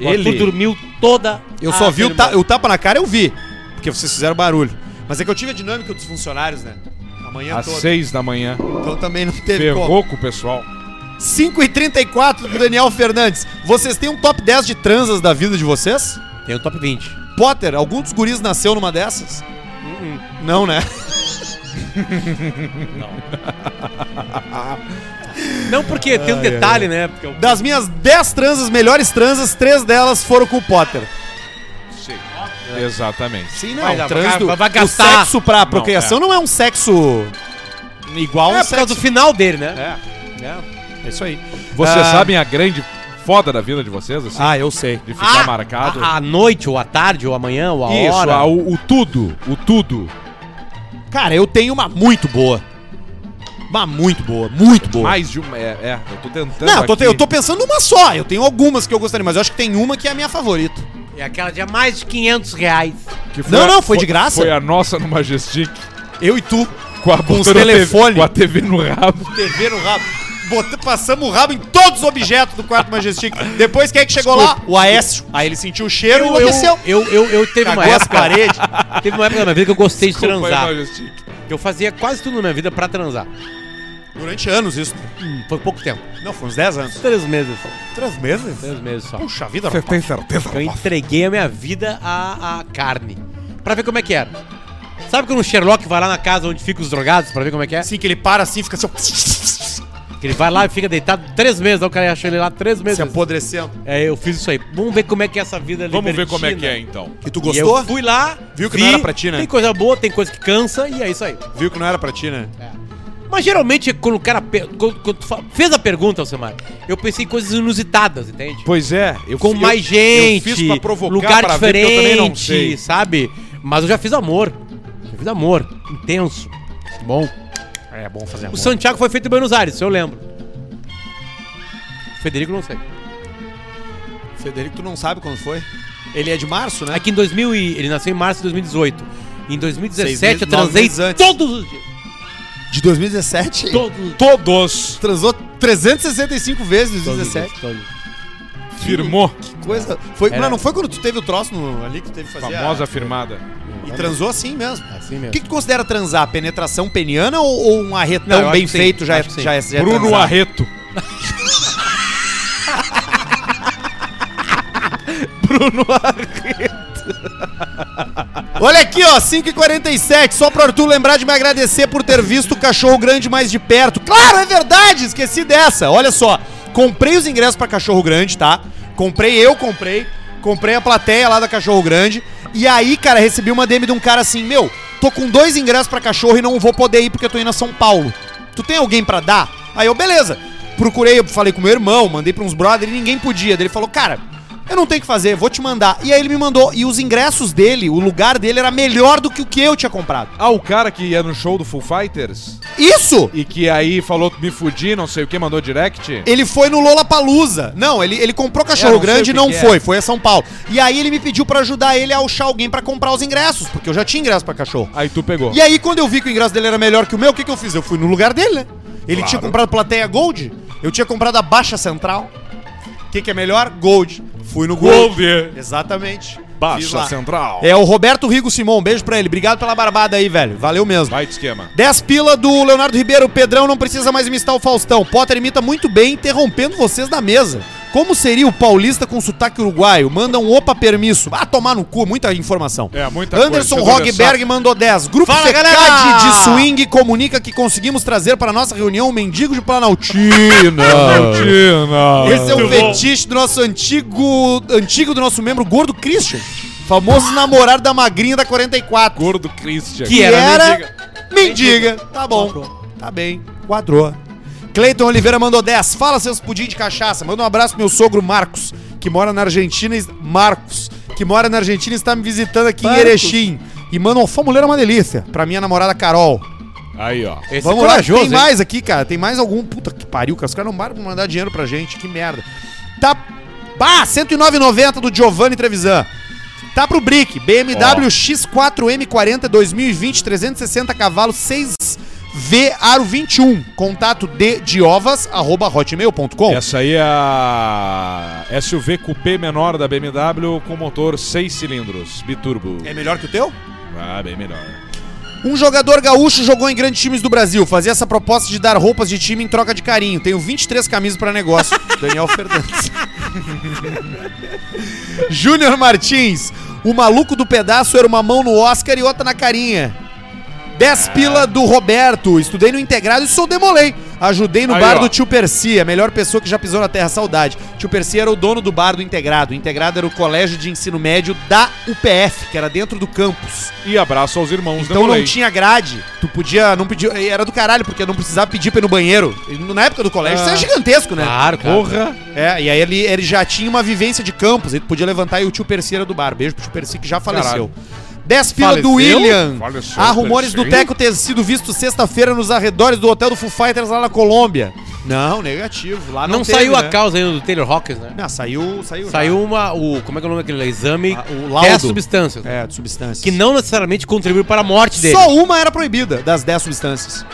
O
Ele-
Arthur dormiu toda
Eu
a
só vi o, ta- o tapa na cara, eu vi. Porque vocês fizeram barulho. Mas é que eu tive a dinâmica dos funcionários, né? Amanhã
Às
toda.
seis da manhã.
Então também não teve como.
Ferrou com o pessoal.
5 e 34 do Daniel Fernandes. Vocês têm um top 10 de transas da vida de vocês?
Tem o top 20.
Potter, algum dos guris nasceu numa dessas? Não, né? [LAUGHS] [LAUGHS]
Não, porque tem um detalhe, né? Porque eu-
Das minhas 10 transas, melhores transas, três delas foram com o Potter.
Sim. Exatamente.
Sim,
Vai dar,
trans
vai- vai
O
gastar.
sexo pra procriação não é. um sexo igual
É
um
por causa
sexo.
do final dele, né?
É, é isso aí.
Vocês
Ah.
sabem a grande foda da vida de vocês, assim?
Ah, eu sei.
De ficar
Ah,
marcado?
A, a noite, ou a tarde, ou amanhã, ou a
Isso,
hora.
a- o, o tudo. O tudo.
Cara, eu tenho uma muito boa. Uma muito boa, muito boa.
Mais de uma. É, é, eu tô tentando.
Não, eu tô,
aqui.
eu tô pensando numa só. Eu tenho algumas que eu gostaria, mas eu acho que tem uma que é a minha favorita.
É aquela de mais de 500 reais.
Que
Não, não, foi de graça.
Foi a nossa no Majestic.
Eu e tu.
Com, a
Com os
botando a TV
telefone.
Com a TV no rabo.
TV no rabo. Passamos o rabo em todos os objetos do quarto Majestic. Depois quem é que chegou lá? O Aécio. Aí ele sentiu o cheiro e
Eu, eu, eu, eu, teve uma
Cagou as
época.
paredes. [LAUGHS]
Teve uma época na minha vida que eu gostei de
Desculpa aí,
transar.
Majestic.
Eu fazia quase tudo na minha vida pra transar.
Durante anos isso.
Hum, foi pouco tempo.
Não, foi uns 10 anos.
Três meses.
Três meses?
Três meses só.
Puxa vida,
Você tem certeza?
Eu entreguei a minha vida à, à carne. Pra ver como é que era. Sabe quando o Sherlock vai lá na casa onde ficam os drogados pra ver como é que é?
Assim que ele para assim, fica assim,
Que ele vai lá e fica deitado três meses, aí o cara achou ele lá três meses.
se apodrecendo.
É, eu fiz isso aí. Vamos ver como é que é essa vida
Vamos ver como é que é, então.
E tu
E
gostou?
eu fui lá,
Viu que não era pra ti, né?
Tem coisa boa, tem coisa que cansa e é isso aí.
Viu que não era pra ti, né?
Mas geralmente quando o cara quando, quando tu fa- fez a pergunta, Alcemar, eu pensei em coisas inusitadas, entende?
Pois é. Eu
Com mais
eu-
gente,
Eu fiz pra provocar,
lugar
pra ver,
diferente,
porque eu também não sei.
sabe? Mas eu já fiz amor. Já fiz amor, intenso. Bom.
É bom fazer
O Santiago foi feito em Buenos Aires, eu lembro. Federico não sei.
Federico, tu não sabe quando foi? Ele é de março, né?
Aqui em 2000 e, ele nasceu em março de 2018. Em
Seis
2017
meses,
eu transei todos os dias.
De 2017?
Todos os
Todos.
Transou 365 vezes em 2017.
Todos.
Firmou.
Que coisa. Foi,
Era-
não, não foi quando tu teve o troço no- ali que tu teve que fazer. a-
Famosa afirmada.
E transou assim mesmo.
Assim
O
mesmo.
que, que tu considera transar? Penetração peniana ou, ou um
Não,
arretão
acho
bem
sim,
feito já é, já é, já é
Bruno
transar?
Arreto. [LAUGHS] Bruno Arreto.
Olha aqui, ó, 5h47. Só pro Arthur lembrar de me agradecer por ter visto o cachorro grande mais de perto. Claro, é verdade, esqueci dessa. Olha só, comprei os ingressos pra cachorro grande, tá? Comprei, eu comprei. Comprei a plateia lá da cachorro grande. E aí, cara, recebi uma DM de um cara assim: Meu, tô com dois ingressos pra cachorro e não vou poder ir porque eu tô indo a São Paulo. Tu tem alguém pra dar? Aí eu, beleza. Procurei, eu falei com meu irmão, mandei pra uns brother e ninguém podia. Ele falou, cara, eu não tenho o que fazer, vou te mandar. E aí ele me mandou. E os ingressos dele, o lugar dele era melhor do que o que eu tinha comprado.
Ah, o cara que ia no show do Full Fighters
Isso!
e que aí falou me fudi, não sei o que, mandou direct.
Ele foi no Lollapalooza. Não, ele, ele comprou cachorro
É, não
grande e não
é.
foi, foi a São Paulo. E aí ele me pediu pra ajudar ele a achar alguém pra comprar os ingressos, porque eu já tinha ingresso pra cachorro.
Aí tu pegou.
E aí quando eu vi que o ingresso dele era melhor que o meu, o que, que eu fiz? Eu fui no lugar dele, né? Ele
Claro.
tinha comprado plateia Gold, eu tinha comprado a Baixa Central. O que, que é melhor? Gold. Fui no Gold. Exatamente.
Baixa. Central.
É o Roberto Rigo Simon, um beijo pra ele. Obrigado pela barbada aí, velho. Valeu mesmo.
Vai de esquema.
10 pila do Leonardo Ribeiro. Pedrão não precisa mais imitar o Faustão. Potter imita muito bem, interrompendo vocês da mesa. Como seria o paulista com sotaque uruguaio? Manda um opa permisso. Ah, tomar no cu, muita informação.
É, muita
Anderson
coisa.
Rogberg mandou 10. Grupo
Fala,
Fecad
galera!
de Swing comunica que conseguimos trazer para a nossa reunião um mendigo de Planaltina.
Argentina.
Esse é o fetiche do nosso antigo, antigo do nosso membro gordo Christian. Famoso namorado da magrinha da 44.
Gordo Christian.
Que era
era mendiga. Tá bom. Tá bem. Quadrou. Cleiton Oliveira mandou 10. Fala, seus pudim de cachaça. Manda um abraço pro meu sogro Marcos, que mora na Argentina. e- Marcos, que mora na Argentina e está me visitando aqui em Erechim. E manda um fã mulher é uma delícia. Pra minha namorada Carol.
Aí, ó.
Esse
Vamos
é
lá,
corajoso,
tem
hein?
mais aqui, cara. Tem mais algum. Puta que pariu, cara. Os caras não param pra mandar dinheiro pra gente. Que merda. Tá. Bah, 109,90 do Giovanni Trevisan. Tá pro Brick. BMW X4 M40 2020, 360 cavalos, 6V Aro 21. Contato de diovas, arroba hotmail.com.
Essa aí é a SUV Coupé menor da BMW com motor 6 cilindros, biturbo.
É melhor que o teu?
Ah, bem melhor.
Um jogador gaúcho jogou em grandes times do Brasil. Fazia essa proposta de dar roupas de time em troca de carinho. Tenho 23 camisas pra negócio. [LAUGHS] Daniel Fernandes. Júnior Martins. O maluco do pedaço era uma mão no Oscar e outra na carinha. 10 pila do Roberto. Estudei no integrado e sou demolei. Ajudei no
Aí,
bar
ó.
do tio Percy, a melhor pessoa que já pisou na terra. Saudade. Tio Percy era o dono do bar do integrado. O integrado era o colégio de ensino médio da UPF, que era dentro do campus.
E abraço aos irmãos
Então
Demolei.
não tinha grade. Tu podia, não pedir, era do caralho, porque não precisava pedir pra ir no banheiro. E Na época do colégio, isso era gigantesco, né?
Claro, claro.
Porra!
É, e aí ele, ele já tinha uma vivência de campus, ele podia levantar e o tio Percy era do bar. Beijo pro tio Percy que já faleceu. 10 pila do? William.
Faleceu,
Há rumores do? Teco ter sido visto sexta-feira nos arredores do hotel do Foo Fighters lá na Colômbia. Não, negativo. Lá não,
Não,
teve,
saiu a
né?
causa ainda do Taylor Hawkins, né?
Não, saiu, saiu. já.
Saiu uma. O, como é que é o nome daquele exame?
Ah, o
Dez
laudo.
substâncias.
É, de substâncias.
Que não necessariamente contribuiu para a morte dele.
Só uma era proibida das 10 substâncias.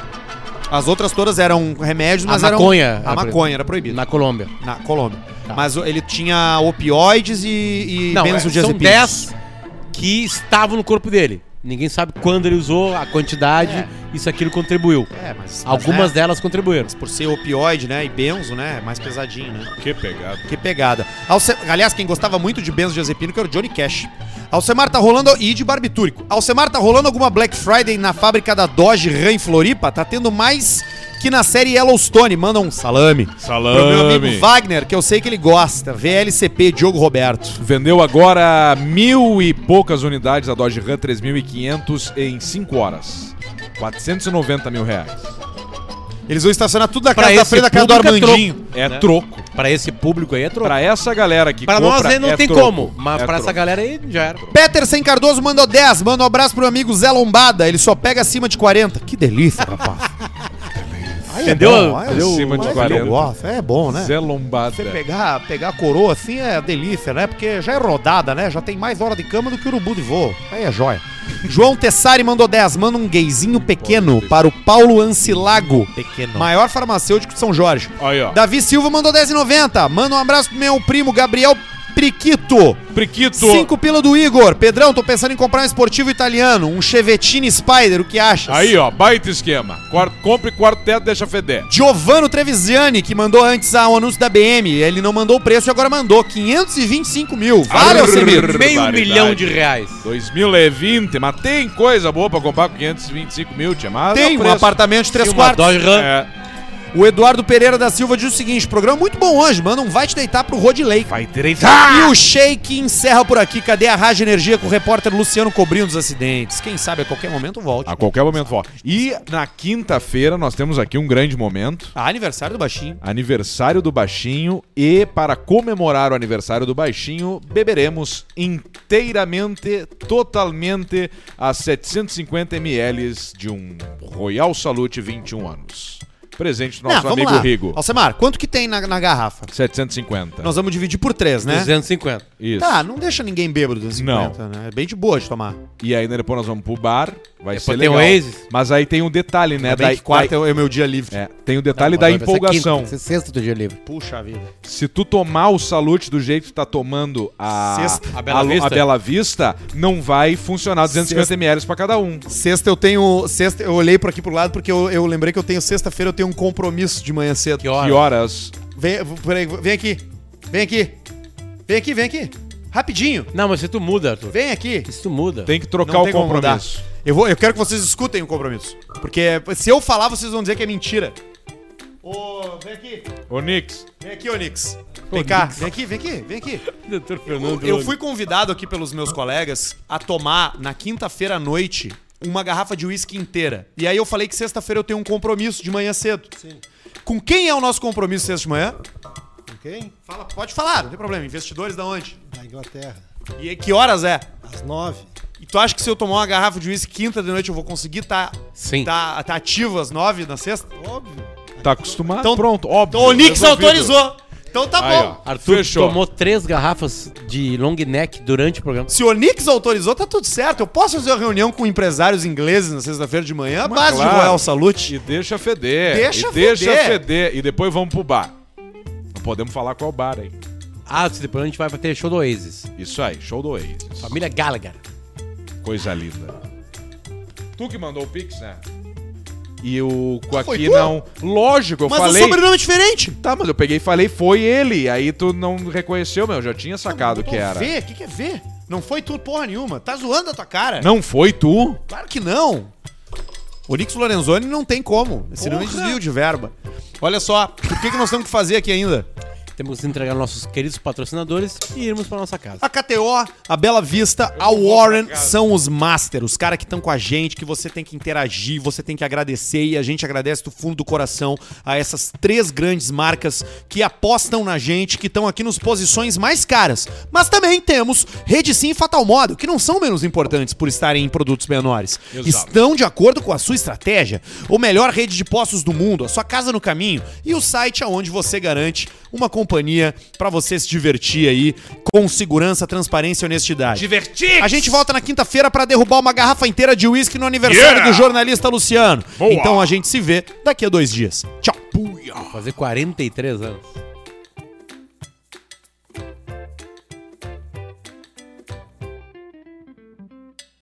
As outras todas eram remédios,
A
mas eram.
maconha
A
era
maconha era proibida.
Na Colômbia.
Na Colômbia.
Tá.
Mas ele tinha opioides e, e
Não, é, são
benzodiazepínicos.
10 que estavam no corpo dele. Ninguém sabe quando ele usou, a quantidade, isso aquilo contribuiu.
É, mas, mas,
Algumas
né,
delas contribuíram.
por ser opioide, né, e benzo, né, é mais pesadinho, né?
Que pegada.
Que pegada. Alce... Aliás, quem gostava muito de benzodiazepínico era o Johnny Cash. Alcemar tá rolando... E de barbitúrico. Alcemar tá rolando alguma Black Friday na fábrica da Dodge Ram em Floripa? Tá tendo mais que na série Yellowstone. Manda um salame.
Salame.
Pro meu amigo Wagner, que eu sei que ele gosta. VLCP, Diogo Roberto.
Vendeu agora mil e poucas unidades da Dodge Ram 3500 em 5 horas. 490 mil reais.
Eles vão estacionar tudo na
Pra
casa da frente da casa do
é
Armandinho.
É
Né?
troco.
Pra esse público aí é troco.
Pra essa galera que
Pra nós aí não
é
tem
troco.
como, mas
É
pra essa
troco.
galera aí já era.
Peterson Cardoso mandou 10. Manda um abraço pro meu amigo Zé Lombada. Ele só pega acima de 40. Que delícia, rapaz. [LAUGHS] Aí
Entendeu?
É
Acima de
aí
40.
Eu gosto. É bom, né?
Zé Lombada.
Você pegar, pegar a coroa assim é delícia, né? Porque já é rodada, né? Já tem mais hora de cama do que urubu de voo. Aí é joia. [LAUGHS] João Tessari mandou 10. Manda um gayzinho pequeno para o Paulo Ancilago.
Pequeno.
Maior farmacêutico de São Jorge.
Aí, ó.
Davi Silva mandou 10,90. Manda um abraço pro meu primo Gabriel Priquito.
Priquito.
Cinco pila do Igor. Pedrão, tô pensando em comprar um esportivo italiano, um Chevetini Spider, o que achas?
Aí, ó. Baita esquema. Quar- Compre quarteto, deixa feder.
Giovanno Treviziani, que mandou antes a- o anúncio da BM. Ele não mandou o preço e agora mandou 525 mil. Vale,
Arr.
Alcemir?
Meio milhão de reais.
2020, mas tem coisa boa pra comprar com 525 mil, tia. Mas
Tem um apartamento de três quartos.
Dodge Ram.
É,
O Eduardo Pereira da Silva diz o seguinte: programa muito bom hoje, manda um vai te deitar pro Rodley.
vai direito.
E o Shake encerra por aqui. Cadê a Rádio Energia com o repórter Luciano cobrindo os acidentes? Quem sabe a qualquer momento volte.
A qualquer momento volta. E na quinta-feira nós temos aqui um grande momento.
Ah, aniversário do Baixinho.
Aniversário do Baixinho e para comemorar o aniversário do Baixinho, beberemos inteiramente, totalmente as 750 ml de um Royal Salute 21 anos. Presente do nosso
Não,
amigo
lá.
Rigo.
Alcemar, quanto que tem na, na garrafa?
750.
Nós vamos dividir por três, né?
250.
Isso.
Tá, não deixa ninguém bêbado 250, né? É bem de boa de tomar.
E aí depois nós vamos pro bar, vai
Depois
ser
tem
legal.
o Oasis.
Mas aí tem um detalhe, né?
Bem
Da,
que quarta é o é o meu dia livre.
é, tem o detalhe
Não,
da
agora vai ser
empolgação.
quinta, vai ser sexta do dia livre.
Puxa vida.
Se tu tomar o salute do jeito que tá tomando a,
Sexta.
A Bela Vista.
a Bela Vista, não vai funcionar 250
Sexta.
ml pra cada um.
Sexta eu tenho. Sexta, eu olhei por aqui pro lado porque eu, eu lembrei que eu tenho sexta-feira, eu tenho um compromisso de manhã cedo.
Que hora?
Que horas?
Vem, peraí, vem aqui. Vem aqui. Vem aqui, vem aqui. Rapidinho.
Não, mas se tu muda, Arthur.
Vem aqui.
Isso tu muda.
Tem que trocar
Não
o compromisso.
Eu, vou, eu quero que vocês escutem o compromisso. Porque se eu falar, vocês vão dizer que é mentira. Ô, vem aqui.
Ô, Nix.
Vem aqui, Onix. Vem cá, vem aqui, vem aqui, vem aqui.
Doutor
Eu, eu fui convidado aqui pelos meus colegas a tomar na quinta-feira à noite uma garrafa de uísque inteira. E aí eu falei que sexta-feira eu tenho um compromisso de manhã cedo.
Sim.
Com quem é o nosso compromisso sexta de manhã?
Com quem?
Fala, pode falar, não tem problema. Investidores da onde?
Da Inglaterra.
E que horas é?
Às nove.
E tu acha que se eu tomar uma garrafa de uísque quinta de noite eu vou conseguir estar
Sim.
tá, tá ativo às nove na sexta?
Óbvio.
Tá acostumado?
Então-
Pronto, óbvio.
Então o Nix autorizou. Então tá
Aí,
bom.
ó.
Arthur
Fechou.
tomou três garrafas de long neck durante o programa.
Se o Onix autorizou, tá tudo certo. Eu posso fazer uma reunião com empresários ingleses na sexta-feira de manhã, à
Mas
base
claro.
de Royal Salute.
E deixa feder.
Deixa
e deixa
feder.
feder. E depois vamos pro bar. Não podemos falar qual bar aí.
Ah, depois a gente vai pra ter show do Oasis.
Isso aí, show do Oasis.
Família Gallagher.
Coisa linda. Tu que mandou o Pix, né? E o aqui não. Lógico, eu
Mas
falei.
o sobrenome é diferente.
Tá, mas eu peguei e falei, foi ele. Aí tu não reconheceu, meu. Eu já tinha sacado que era.
Vê, o que, que é ver? Não foi tu porra nenhuma. Tá zoando a tua cara.
Não foi tu?
Claro que não. O Nix Lorenzoni não tem como. Esse não é desvio de verba. Olha só, o que, que nós temos que fazer aqui ainda?
Temos que entregar nossos queridos patrocinadores e irmos pra nossa casa.
A KTO, a Bela Vista, a Warren são os master, os caras que estão com a gente, que você tem que interagir, você tem que agradecer e a gente agradece do fundo do coração a essas três grandes marcas que apostam na gente, que estão aqui nos posições mais caras. Mas também temos Rede Sim e Fatal Model, que não são menos importantes por estarem em produtos menores.
Exato.
Estão de acordo com a sua estratégia, o melhor rede de postos do mundo, a sua casa no caminho e o site aonde você garante uma companhia pra você se divertir aí com segurança, transparência e honestidade.
Divertir!
A gente volta na quinta-feira pra derrubar uma garrafa inteira de uísque no aniversário
Yeah!
do jornalista Luciano.
Boa!
Então a gente se vê daqui a dois dias. Tchau.
Fazer 43 anos.